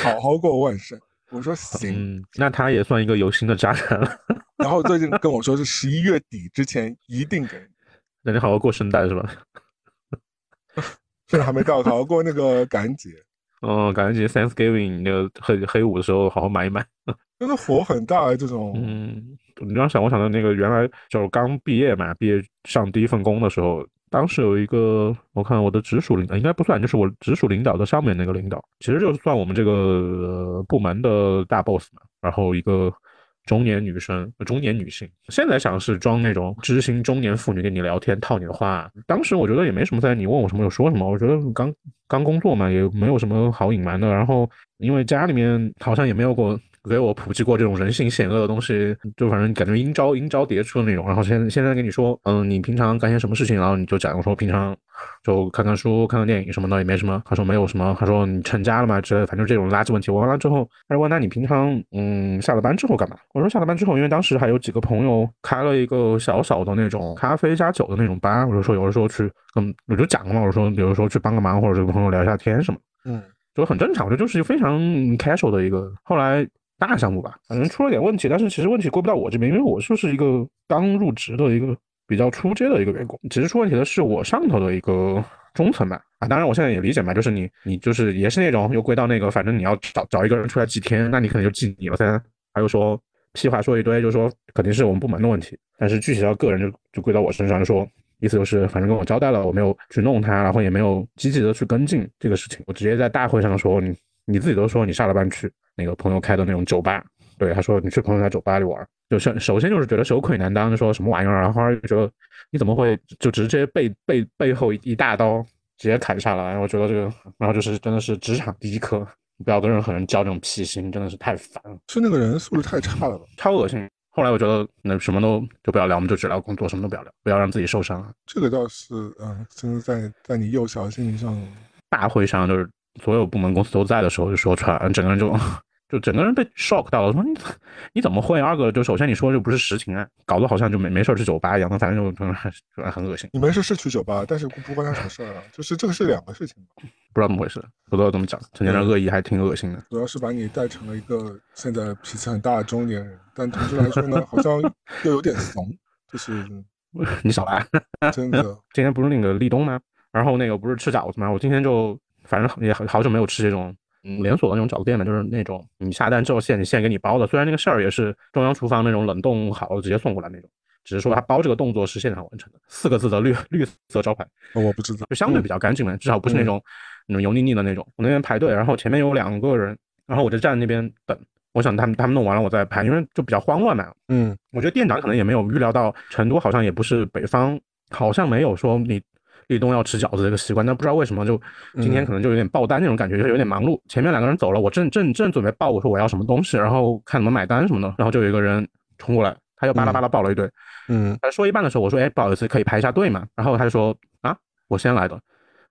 好好过万圣。我说行，那他也算一个有心的渣男了。然后最近跟我说是十一月底之前一定给你，那你好好过圣诞是吧？现在还没到，好好过那个感恩节。嗯，感恩节 Thanksgiving 那个黑黑五的时候，好好买一买。真的火很大哎这种。嗯，你刚想，我想到那个原来就是刚毕业嘛，毕业上第一份工的时候，当时有一个，我看我的直属领导应该不算，就是我直属领导的上面那个领导，其实就是算我们这个部门的大 boss 嘛。然后一个。中年女生，中年女性，现在想是装那种知心中年妇女跟你聊天套你的话。当时我觉得也没什么在，你问我什么就说什么。我觉得刚刚工作嘛，也没有什么好隐瞒的。然后因为家里面好像也没有过给我普及过这种人性险恶的东西，就反正感觉阴招阴招迭出的那种。然后现现在跟你说，嗯，你平常干些什么事情？然后你就讲我说平常就看看书、看看电影什么的，也没什么。他说没有什么。他说你成家了吗？之类，反正这种垃圾问题。我完了之后，他说问那你平常嗯下了班之后干嘛？我说下了班之后，因为当时还有几个朋友开了一个小小的那种咖啡加酒的那种吧，我就说有的时候去，嗯，我就讲了嘛，我说有的时候去帮个忙，或者跟朋友聊一下天什么。嗯。就很正常，我觉得就是非常 casual 的一个。后来大项目吧，反正出了点问题，但是其实问题归不到我这边，因为我就是一个刚入职的一个比较出阶的一个员工。其实出问题的是我上头的一个中层吧。啊，当然我现在也理解嘛，就是你你就是也是那种又归到那个，反正你要找找一个人出来几天，那你可能就记你了噻。还有说屁话说一堆，就说肯定是我们部门的问题，但是具体到个人就就归到我身上，就说。意思就是，反正跟我交代了，我没有去弄他，然后也没有积极的去跟进这个事情。我直接在大会上说，你你自己都说你下了班去那个朋友开的那种酒吧，对，他说你去朋友家酒吧里玩，就是首先就是觉得羞愧难当，说什么玩意儿，然后又觉得你怎么会就直接背背背后一大刀直接砍下来？我觉得这个，然后就是真的是职场第一课，不要跟任何人交这种屁心，真的是太烦了。是那个人素质太差了吧？超恶心。后来我觉得那什么都就不要聊，我们就只聊工作，什么都不要聊，不要让自己受伤。这个倒是，嗯，真的在在你幼小心灵上，大会上就是所有部门公司都在的时候就说出来，整个人就。就整个人被 shock 到了，说你你怎么会？二个就首先你说这不是实情啊，搞得好像就没没事去酒吧一样，那反正就就很恶心。你没事是去酒吧，但是不关他什么事啊，就是这个是两个事情。不知道怎么回事，不知道怎么讲，成年人恶意还挺恶心的。主要是把你带成了一个现在脾气很大的中年人，但同时来说呢，好像又有点怂，就是 你少来，真的。今天不是那个立冬吗？然后那个不是吃饺子吗？我今天就反正也好久没有吃这种。嗯，连锁的那种饺子店了，就是那种你下单之后现你现给你包的，虽然那个馅儿也是中央厨房那种冷冻好了直接送过来那种，只是说他包这个动作是现场完成的。四个字的绿绿色招牌，我不知道，就相对比较干净嘛，至少不是那种那种油腻腻的那种。我那边排队，然后前面有两个人，然后我就站在那边等，我想他们他们弄完了我再排，因为就比较慌乱嘛。嗯，我觉得店长可能也没有预料到成都好像也不是北方，好像没有说你。立冬要吃饺子这个习惯，但不知道为什么就今天可能就有点爆单那种感觉，就有点忙碌。前面两个人走了，我正正正准备报，我说我要什么东西，然后看怎么买单什么的，然后就有一个人冲过来，他又巴拉巴拉报了一堆。嗯，他说一半的时候，我说哎不好意思，可以排一下队嘛？然后他就说啊我先来的，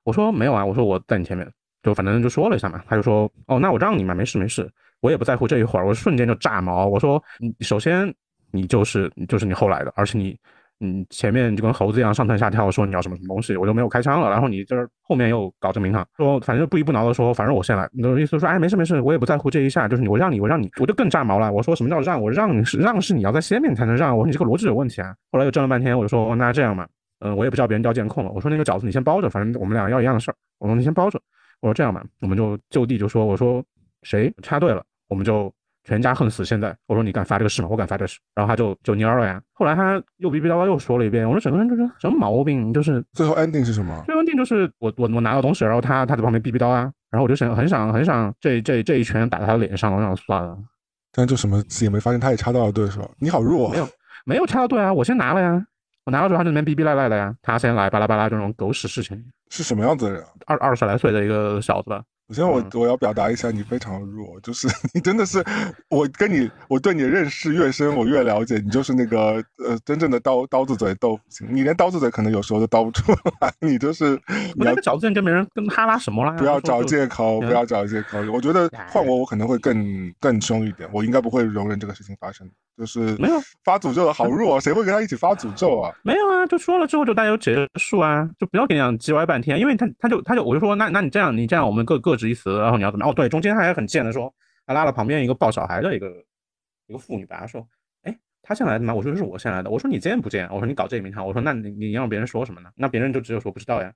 我说没有啊，我说我在你前面，就反正就说了一下嘛。他就说哦那我让你嘛，没事没事，我也不在乎这一会儿，我瞬间就炸毛。我说你首先你就是就是你后来的，而且你。嗯，前面就跟猴子一样上蹿下跳，说你要什么什么东西，我就没有开枪了。然后你就是后面又搞证明堂，说反正不依不挠的说，反正我先来。你的意思说，哎，没事没事，我也不在乎这一下，就是你我让你，我让你，我就更炸毛了。我说什么叫让？我让是让是你要在先面才能让。我说你这个逻辑有问题啊。后来又争了半天，我就说那这样吧，嗯，我也不叫别人调监控了。我说那个饺子你先包着，反正我们俩要一样的事儿。我说你先包着。我说这样吧，我们就就地就说，我说谁插队了，我们就。全家恨死！现在我说你敢发这个誓吗？我敢发这个誓。然后他就就蔫了呀。后来他又逼逼叨叨又说了一遍。我说整个人就是什么毛病？就是最后 ending 是什么？最后 ending 就是我我我拿到东西，然后他他在旁边逼逼叨啊。然后我就想很想很想这这这一拳打在他脸上，我想算了。但就什么也没发现，他也插到了队是吧？你好弱。没有没有插到队啊！我先拿了呀。我拿到之后他这边逼逼赖赖的呀。他先来巴拉巴拉这种狗屎事情。是什么样子的人？二二十来岁的一个小子吧。首先，我我要表达一下，你非常弱，就是 你真的是，我跟你我对你的认识越深，我越了解你就是那个呃真正的刀刀子嘴豆腐心，你连刀子嘴可能有时候都刀不出来，你就是你要饺子店跟别人跟哈拉什么啦？不要找借口，不要找借口。我觉得换我，我可能会更更凶一点，我应该不会容忍这个事情发生。就是没有发诅咒的好弱，谁会跟他一起发诅咒啊？没有啊，就说了之后就大家就结束啊，就不要跟你讲叽歪半天，因为他他就他就我就说那那你这样你这样我们各各执一词，然后你要怎么？哦对，中间他还很贱的说，他拉了旁边一个抱小孩的一个一个妇女吧，说，哎，他先来的吗？我说是我先来的。我说你贱不贱？我说你搞这一名堂，我说那你你让别人说什么呢？那别人就只有说不知道呀。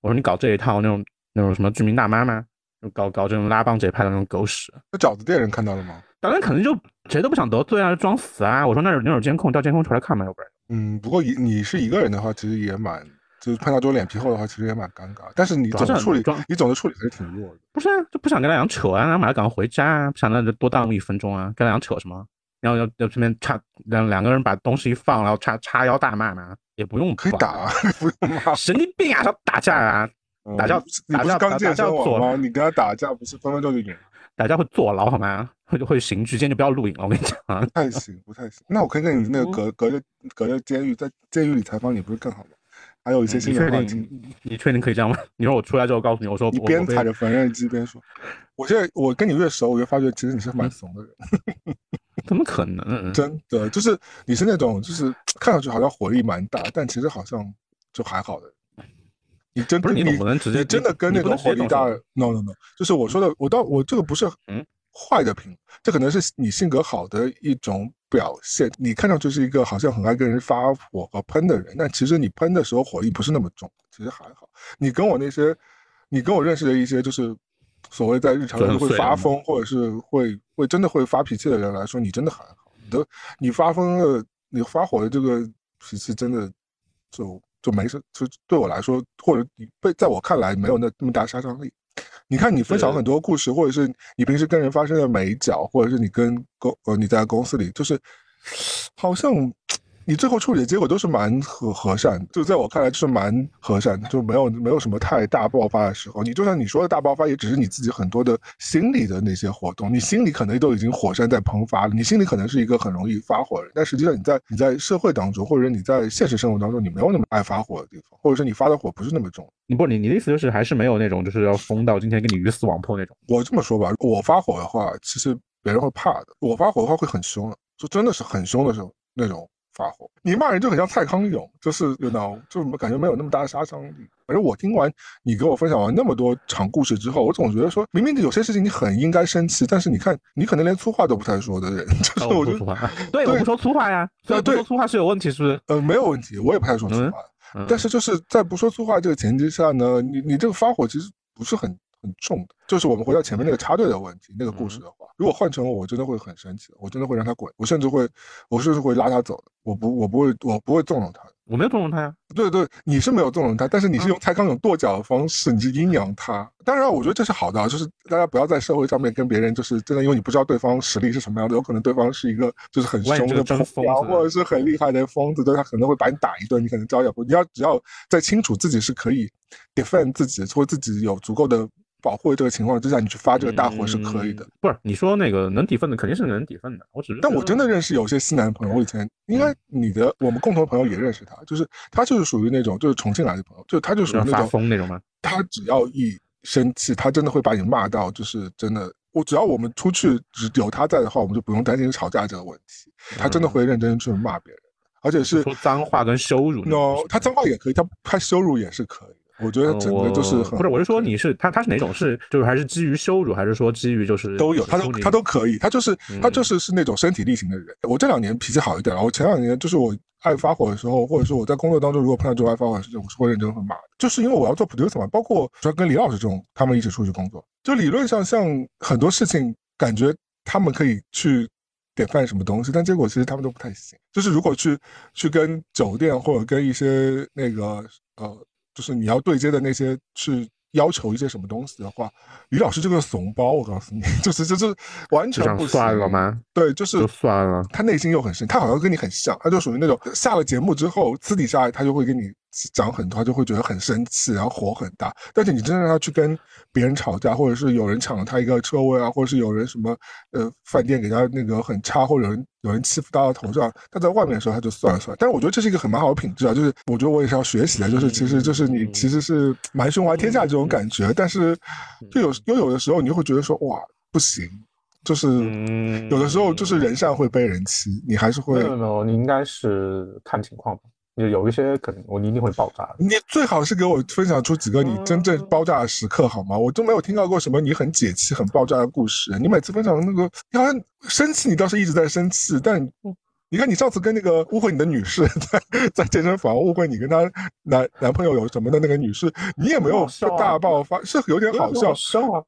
我说你搞这一套那种那种什么居民大妈吗？搞搞这种拉帮结派的那种狗屎。那饺子店人看到了吗？当然肯定就谁都不想得罪啊，装死啊！我说那有那有监控，调监控出来看嘛，要不然。嗯，不过你你是一个人的话，其实也蛮，就是碰到这种脸皮厚的话，其实也蛮尴尬。但是你总的处理，你总的处理还是挺弱的。不是，啊，就不想跟他俩扯啊，马上赶快回家啊，不想让这多耽误一分钟啊，跟他俩扯什么？然后要要这边插两两个人把东西一放，然后叉叉腰大骂嘛，也不用可以打，不用骂，神经病啊！要打架啊，打架，你不是刚健身完吗？你跟他打架不是分分钟就赢？打架会坐牢好吗？会会刑拘，今天就不要录影了。我跟你讲，不太行，不太行。那我可以跟你那个隔隔着隔着监狱，在监狱里采访你，不是更好吗？还有一些新的话题。你确定可以这样吗？你说我出来之后告诉你，我说你边踩着缝纫机边说。我现在我跟你越熟，我越发觉其实你是蛮怂的人。怎么可能？真的就是你是那种就是看上去好像火力蛮大，但其实好像就还好的。你真不是你不能直接，你真的跟那种火力大？No No No，就是我说的，我倒我这个不是嗯坏的评，这可能是你性格好的一种表现。你看上去是一个好像很爱跟人发火和喷的人，但其实你喷的时候火力不是那么重，其实还好。你跟我那些，你跟我认识的一些就是。所谓在日常中会发疯，或者是会会真的会发脾气的人来说，你真的还好。你的你发疯了，你发火的这个脾气真的就就没事。就对我来说，或者你被在我看来没有那那么大杀伤力。你看你分享很多故事，或者是你平时跟人发生的美角，或者是你跟公呃你在公司里，就是好像。你最后处理的结果都是蛮和和善，就在我看来就是蛮和善，就没有没有什么太大爆发的时候。你就像你说的大爆发，也只是你自己很多的心理的那些活动，你心里可能都已经火山在喷发了。你心里可能是一个很容易发火的人，但实际上你在你在社会当中，或者你在现实生活当中，你没有那么爱发火的地方，或者说你发的火不是那么重。你不，你你的意思就是还是没有那种就是要疯到今天跟你鱼死网破那种。我这么说吧，我发火的话，其实别人会怕的。我发火的话会很凶的，就真的是很凶的时候那种。发火，你骂人就很像蔡康永，就是有那种，就感觉没有那么大的杀伤力。反正我听完你给我分享完那么多长故事之后，我总觉得说，明明有些事情你很应该生气，但是你看，你可能连粗话都不太说的人，就是我说粗话，对，我不说粗话呀，对，不说粗话是有问题，是不是？呃，没有问题，我也不太说粗话，但是就是在不说粗话这个前提下呢，你你这个发火其实不是很。很重的，就是我们回到前面那个插队的问题，那个故事的话，如果换成我，我真的会很生气，我真的会让他滚，我甚至会，我甚至会拉他走的，我不，我不会，我不会纵容他，我没有纵容他呀，对对，你是没有纵容他，但是你是用蔡康永跺脚的方式，你是阴阳他。当然，我觉得这是好的，就是大家不要在社会上面跟别人，就是真的，因为你不知道对方实力是什么样的，有可能对方是一个就是很凶的疯子，或者是很厉害的疯子，对他可能会把你打一顿，你可能招架不。你要只要在清楚自己是可以 defend 自己，或自己有足够的。保护这个情况之下，你去发这个大火是可以的。不是你说那个能抵份的，肯定是能抵份的。我只是，但我真的认识有些西南朋友。我以前应该你的我们共同朋友也认识他，就是他就是属于那种就是重庆来的朋友，就他就属于那种疯那种吗？他只要一生气，他真的会把你骂到，就是真的。我只要我们出去只有他在的话，我们就不用担心吵架这个问题。他真的会认真去骂别人，而且是说脏话跟羞辱。no，他脏话也可以，他他羞辱也是可以。我觉得整个就是很，不是，我是说你是他，他是哪种？是就是还是基于羞辱，还是说基于就是都有？他都他都可以，他就是他就是是那种身体力行的人。我这两年脾气好一点了，我前两年就是我爱发火的时候，或者说我在工作当中如果碰到这种爱发火的事情，我是会认真会骂。就是因为我要做 producer 嘛，包括说跟李老师这种，他们一起出去工作，就理论上像很多事情，感觉他们可以去点饭什么东西，但结果其实他们都不太行。就是如果去去跟酒店或者跟一些那个呃。就是你要对接的那些去要求一些什么东西的话，于老师这个怂包，我告诉你，就是就是完全不算了吗？对，就是算了。他内心又很深，他好像跟你很像，他就属于那种下了节目之后，私底下他就会跟你。讲很多，他就会觉得很生气，然后火很大。但是你真的让他去跟别人吵架，或者是有人抢了他一个车位啊，或者是有人什么呃饭店给他那个很差，或者有人有人欺负到他头上，他在外面的时候他就算了算。但是我觉得这是一个很蛮好的品质啊，就是我觉得我也是要学习的，就是其实就是你其实是蛮胸怀天下这种感觉，但是就有又有的时候你会觉得说哇不行，就是有的时候就是人善会被人欺，你还是会。没有没有，你应该是看情况吧。有有一些可能我一定会爆炸。你最好是给我分享出几个你真正爆炸的时刻好吗？我都没有听到过什么你很解气、很爆炸的故事。你每次分享的那个，你好像生气，你倒是一直在生气。但你看，你上次跟那个误会你的女士 在在健身房误会你跟她男男朋友有什么的那个女士，你也没有大爆发，是有点好笑，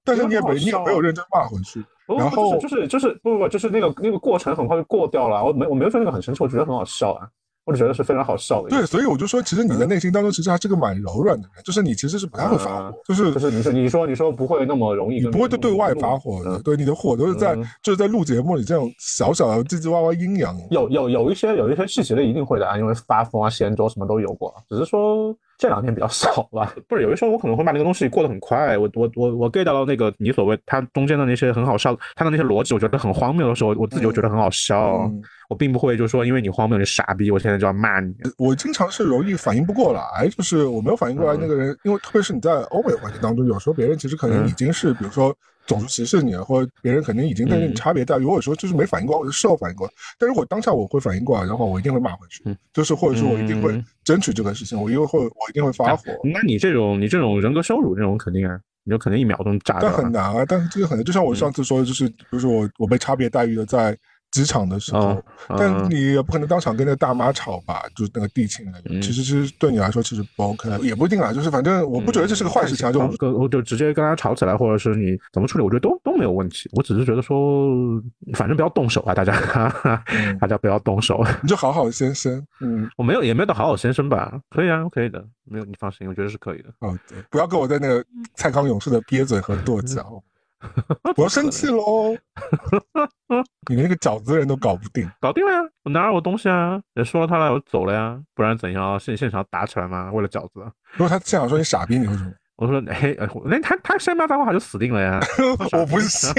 但是你也没你也没有认真骂回去。然后就是就是不不不，就是那个那个过程很快就过掉了。我没我没有说那个很生气，我觉得很好笑啊。我觉得是非常好笑的。对，所以我就说，其实你的内心当中其实还是个蛮柔软的人，就是你其实是不太会发火，就是就是你说你说你说不会那么容易，不会对对外发火的，对你的火都是在就是在录节目里这种小小的唧唧歪歪阴阳。有有有一些有一些细节的一定会的啊，因为发疯啊、掀桌什么都有过，只是说这两天比较少吧。不是，有的时候我可能会把那个东西过得很快。我我我我 get 到那个你所谓它中间的那些很好笑，它的那些逻辑，我觉得很荒谬的时候，我自己就觉得很好笑。我并不会就说因为你荒谬你傻逼，我现在就要骂你。我经常是容易反应不过来，就是我没有反应过来那个人，因为特别是你在欧美环境当中，有时候别人其实可能已经是比如说。种族歧视你，或者别人肯定已经对你差别待遇，或者说就是没反应过来，我就事后反应过来。但如果当下我会反应过来的话，我一定会骂回去，就是或者说我一定会争取这个事情，我一定会我一定会发火。那你这种你这种人格羞辱这种肯定啊，你就可能一秒钟炸但很难啊，但是这个很难，就像我上次说的，就是比如说我我被差别待遇的在。职场的时候，但你也不可能当场跟那个大妈吵吧？就是那个地勤人，其实是对你来说其实不 OK，也不一定啊。就是反正我不觉得这是个坏事情，就我就直接跟他吵起来，或者是你怎么处理，我觉得都都没有问题。我只是觉得说，反正不要动手啊，大家，大家不要动手。你就好好先生，嗯，我没有也没有到好好先生吧？可以啊，可以的，没有你放心，我觉得是可以的。哦，对，不要跟我在那个蔡康永似的憋嘴和 跺脚。我要生气喽！你连那个饺子人都搞不定，搞定了呀！我拿了我东西啊，也说了他了，我走了呀，不然怎样？现现场打起来吗？为了饺子？如果他现场说你傻逼，你会什么？我说，哎，那他他先骂脏话就死定了呀！我不信，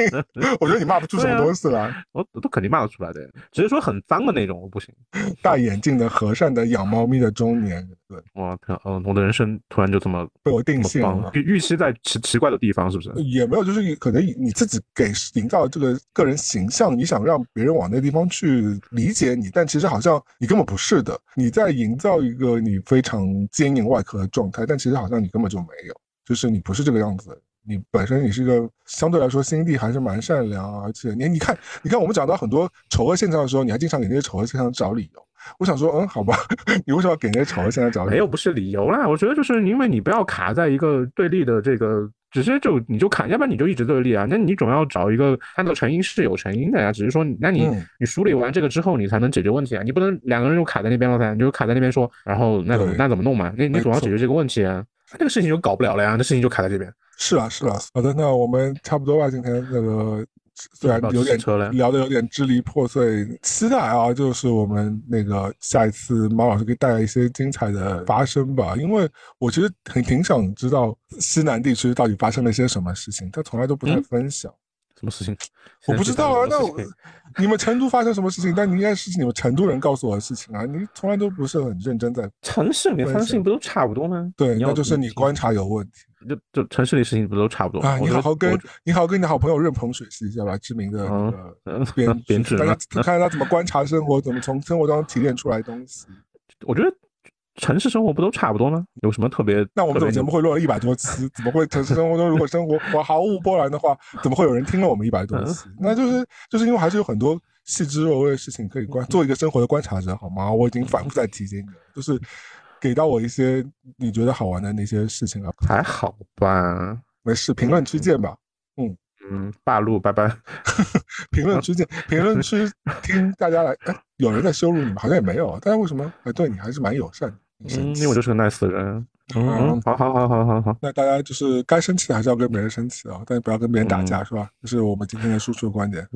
我觉得你骂不出什么东西来。我都肯定骂得出来的，只是说很脏的那种，我不行。戴眼镜的和善的养猫咪的中年人，对，哇，嗯，我的人生突然就这么被我定性了。预期在奇奇怪的地方，是不是？也没有，就是可能你自己给营造这个个人形象，你想让别人往那地方去理解你，但其实好像你根本不是的。你在营造一个你非常坚硬外壳的状态，但其实好像你根本就没有。就是你不是这个样子，你本身你是一个相对来说心地还是蛮善良，而且你你看，你看我们讲到很多丑恶现象的时候，你还经常给那些丑恶现象找理由。我想说，嗯，好吧，你为什么要给那些丑恶现象找理由？没有，不是理由啦。我觉得就是因为你不要卡在一个对立的这个，直接就你就卡，要不然你就一直对立啊。那你总要找一个看到成因是有成因的呀。只是说，那你你梳理完这个之后，你才能解决问题啊。你不能两个人就卡在那边了噻，你就卡在那边说，然后那怎么那怎么弄嘛？那你总要解决这个问题啊。这个事情就搞不了了呀，这事情就卡在这边。是啊，是啊。好的，那我们差不多吧。今天那个虽然有点聊的有点支离破碎，期待啊，就是我们那个下一次毛老师可以带来一些精彩的发生吧。因为我其实很挺想知道西南地区到底发生了一些什么事情，他从来都不太分享。什么事情？我不知道啊。那你们成都发生什么事情？但你应该是你们成都人告诉我的事情啊。你从来都不是很认真在城市里面发生事情不都差不多吗？对，那就是你观察有问题。就就城市里事情不都差不多啊？你好好跟你好好跟你的好朋友任鹏水是一下吧，知名的那个编 编制，大家看看他怎么观察生活，怎么从生活当中提炼出来东西。我觉得。城市生活不都差不多吗？有什么特别？那我们这个节目会录了一百多期，怎么会城市生活中如果生活我毫无波澜的话，怎么会有人听了我们一百多期？那就是就是因为还是有很多细枝末微的事情可以观，做一个生活的观察者，好吗？我已经反复在提醒你，就是给到我一些你觉得好玩的那些事情啊。还好吧，没事，评论区见吧。嗯嗯，霸路拜拜。评论区见，评论区听大家来。哎，有人在羞辱你们？好像也没有，大家为什么哎对你还是蛮友善的？嗯，因为我就是个 nice 人。嗯，好好好好好好。那大家就是该生气的还是要跟别人生气啊，但是不要跟别人打架，是吧？这是我们今天的输出的观点。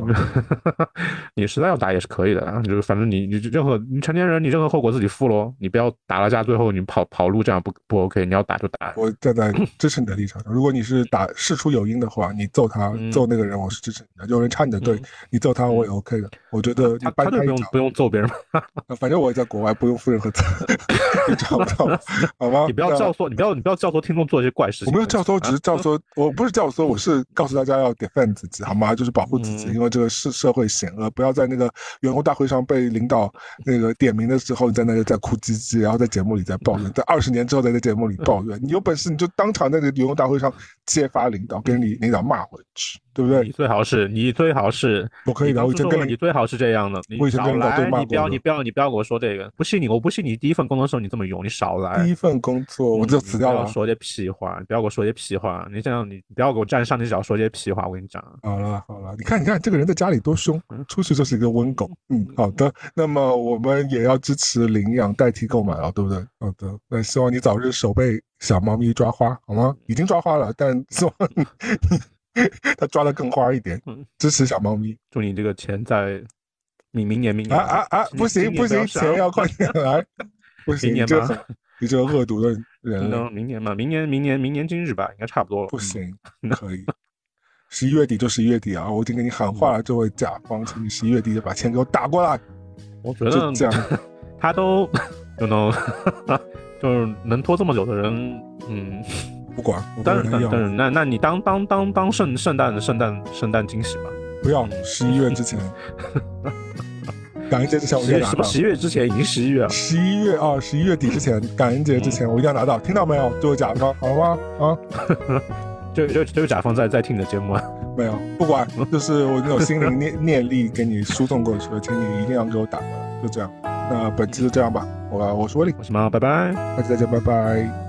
你实在要打也是可以的啊，就是反正你你任何你成年人，你任何后果自己负喽。你不要打了架，最后你跑跑路这样不不 OK。你要打就打。我站在支持你的立场上，如果你是打事出有因的话，你揍他揍那个人，我是支持你的。有人插你的队，你揍他我也 OK 的。我觉得他他就不用不用揍别人反正我在国外不用负任何责任，你找不到 好吗？你不要教唆，你不要你不要教唆听众做一些怪事情。我没有教唆，只是教唆，我不是教唆，我是告诉大家要 defend 自己，好吗？就是保护自己，因为这个是社会险恶，不要在那个员工大会上被领导那个点名的时候，你在那里在哭唧唧，然后在节目里在抱怨，在二十年之后在那节目里抱怨。你有本事你就当场在那个员工大会上揭发领导，跟你领导骂回去。对不对？你最好是，你最好是，我可以的。我以前跟你最好是这样的。你少来，你不要，你不要，你不要跟我说这个。不信你，我不信你第一份工作的时候你这么勇，你少来。第一份工作我就辞掉了。说些屁话，你不要给我说些屁话。你这样，你不要给我站上你只要说些屁话。我跟你讲。好了好了，你看你看，这个人在家里多凶，出去就是一个温狗。嗯，好的。那么我们也要支持领养代替购买了，对不对？好的。那希望你早日手被小猫咪抓花，好吗？已经抓花了，但希望。他抓的更花一点，支持小猫咪。祝你这个钱在你明年明年啊啊啊！不行不行，钱要快点来，不行就你这个恶毒的人明年嘛，明年明年明年今日吧，应该差不多了。不行，可以。十一月底就十一月底啊！我已经给你喊话了，这位甲方，请你十一月底就把钱给我打过来。我觉得这样，他都就能 就是能拖这么久的人，嗯，不管，我不但是但跟他要，但是那那你当当当当圣圣诞圣诞圣诞惊喜吧。不要十一月之前，感恩节之前我一定要拿到十一月之前已经十一月了，十一月啊，十一月底之前，感恩节之前，我一定要拿到，听到没有？就是甲方，好吗？啊，就就就甲方在在听你的节目啊。没有，不管，就是我有心灵念念力给你输送过去了，请你一定要给我打过来，就这样。那本期就这样吧，我我是威力，我是猫，拜拜。下期再见，拜拜。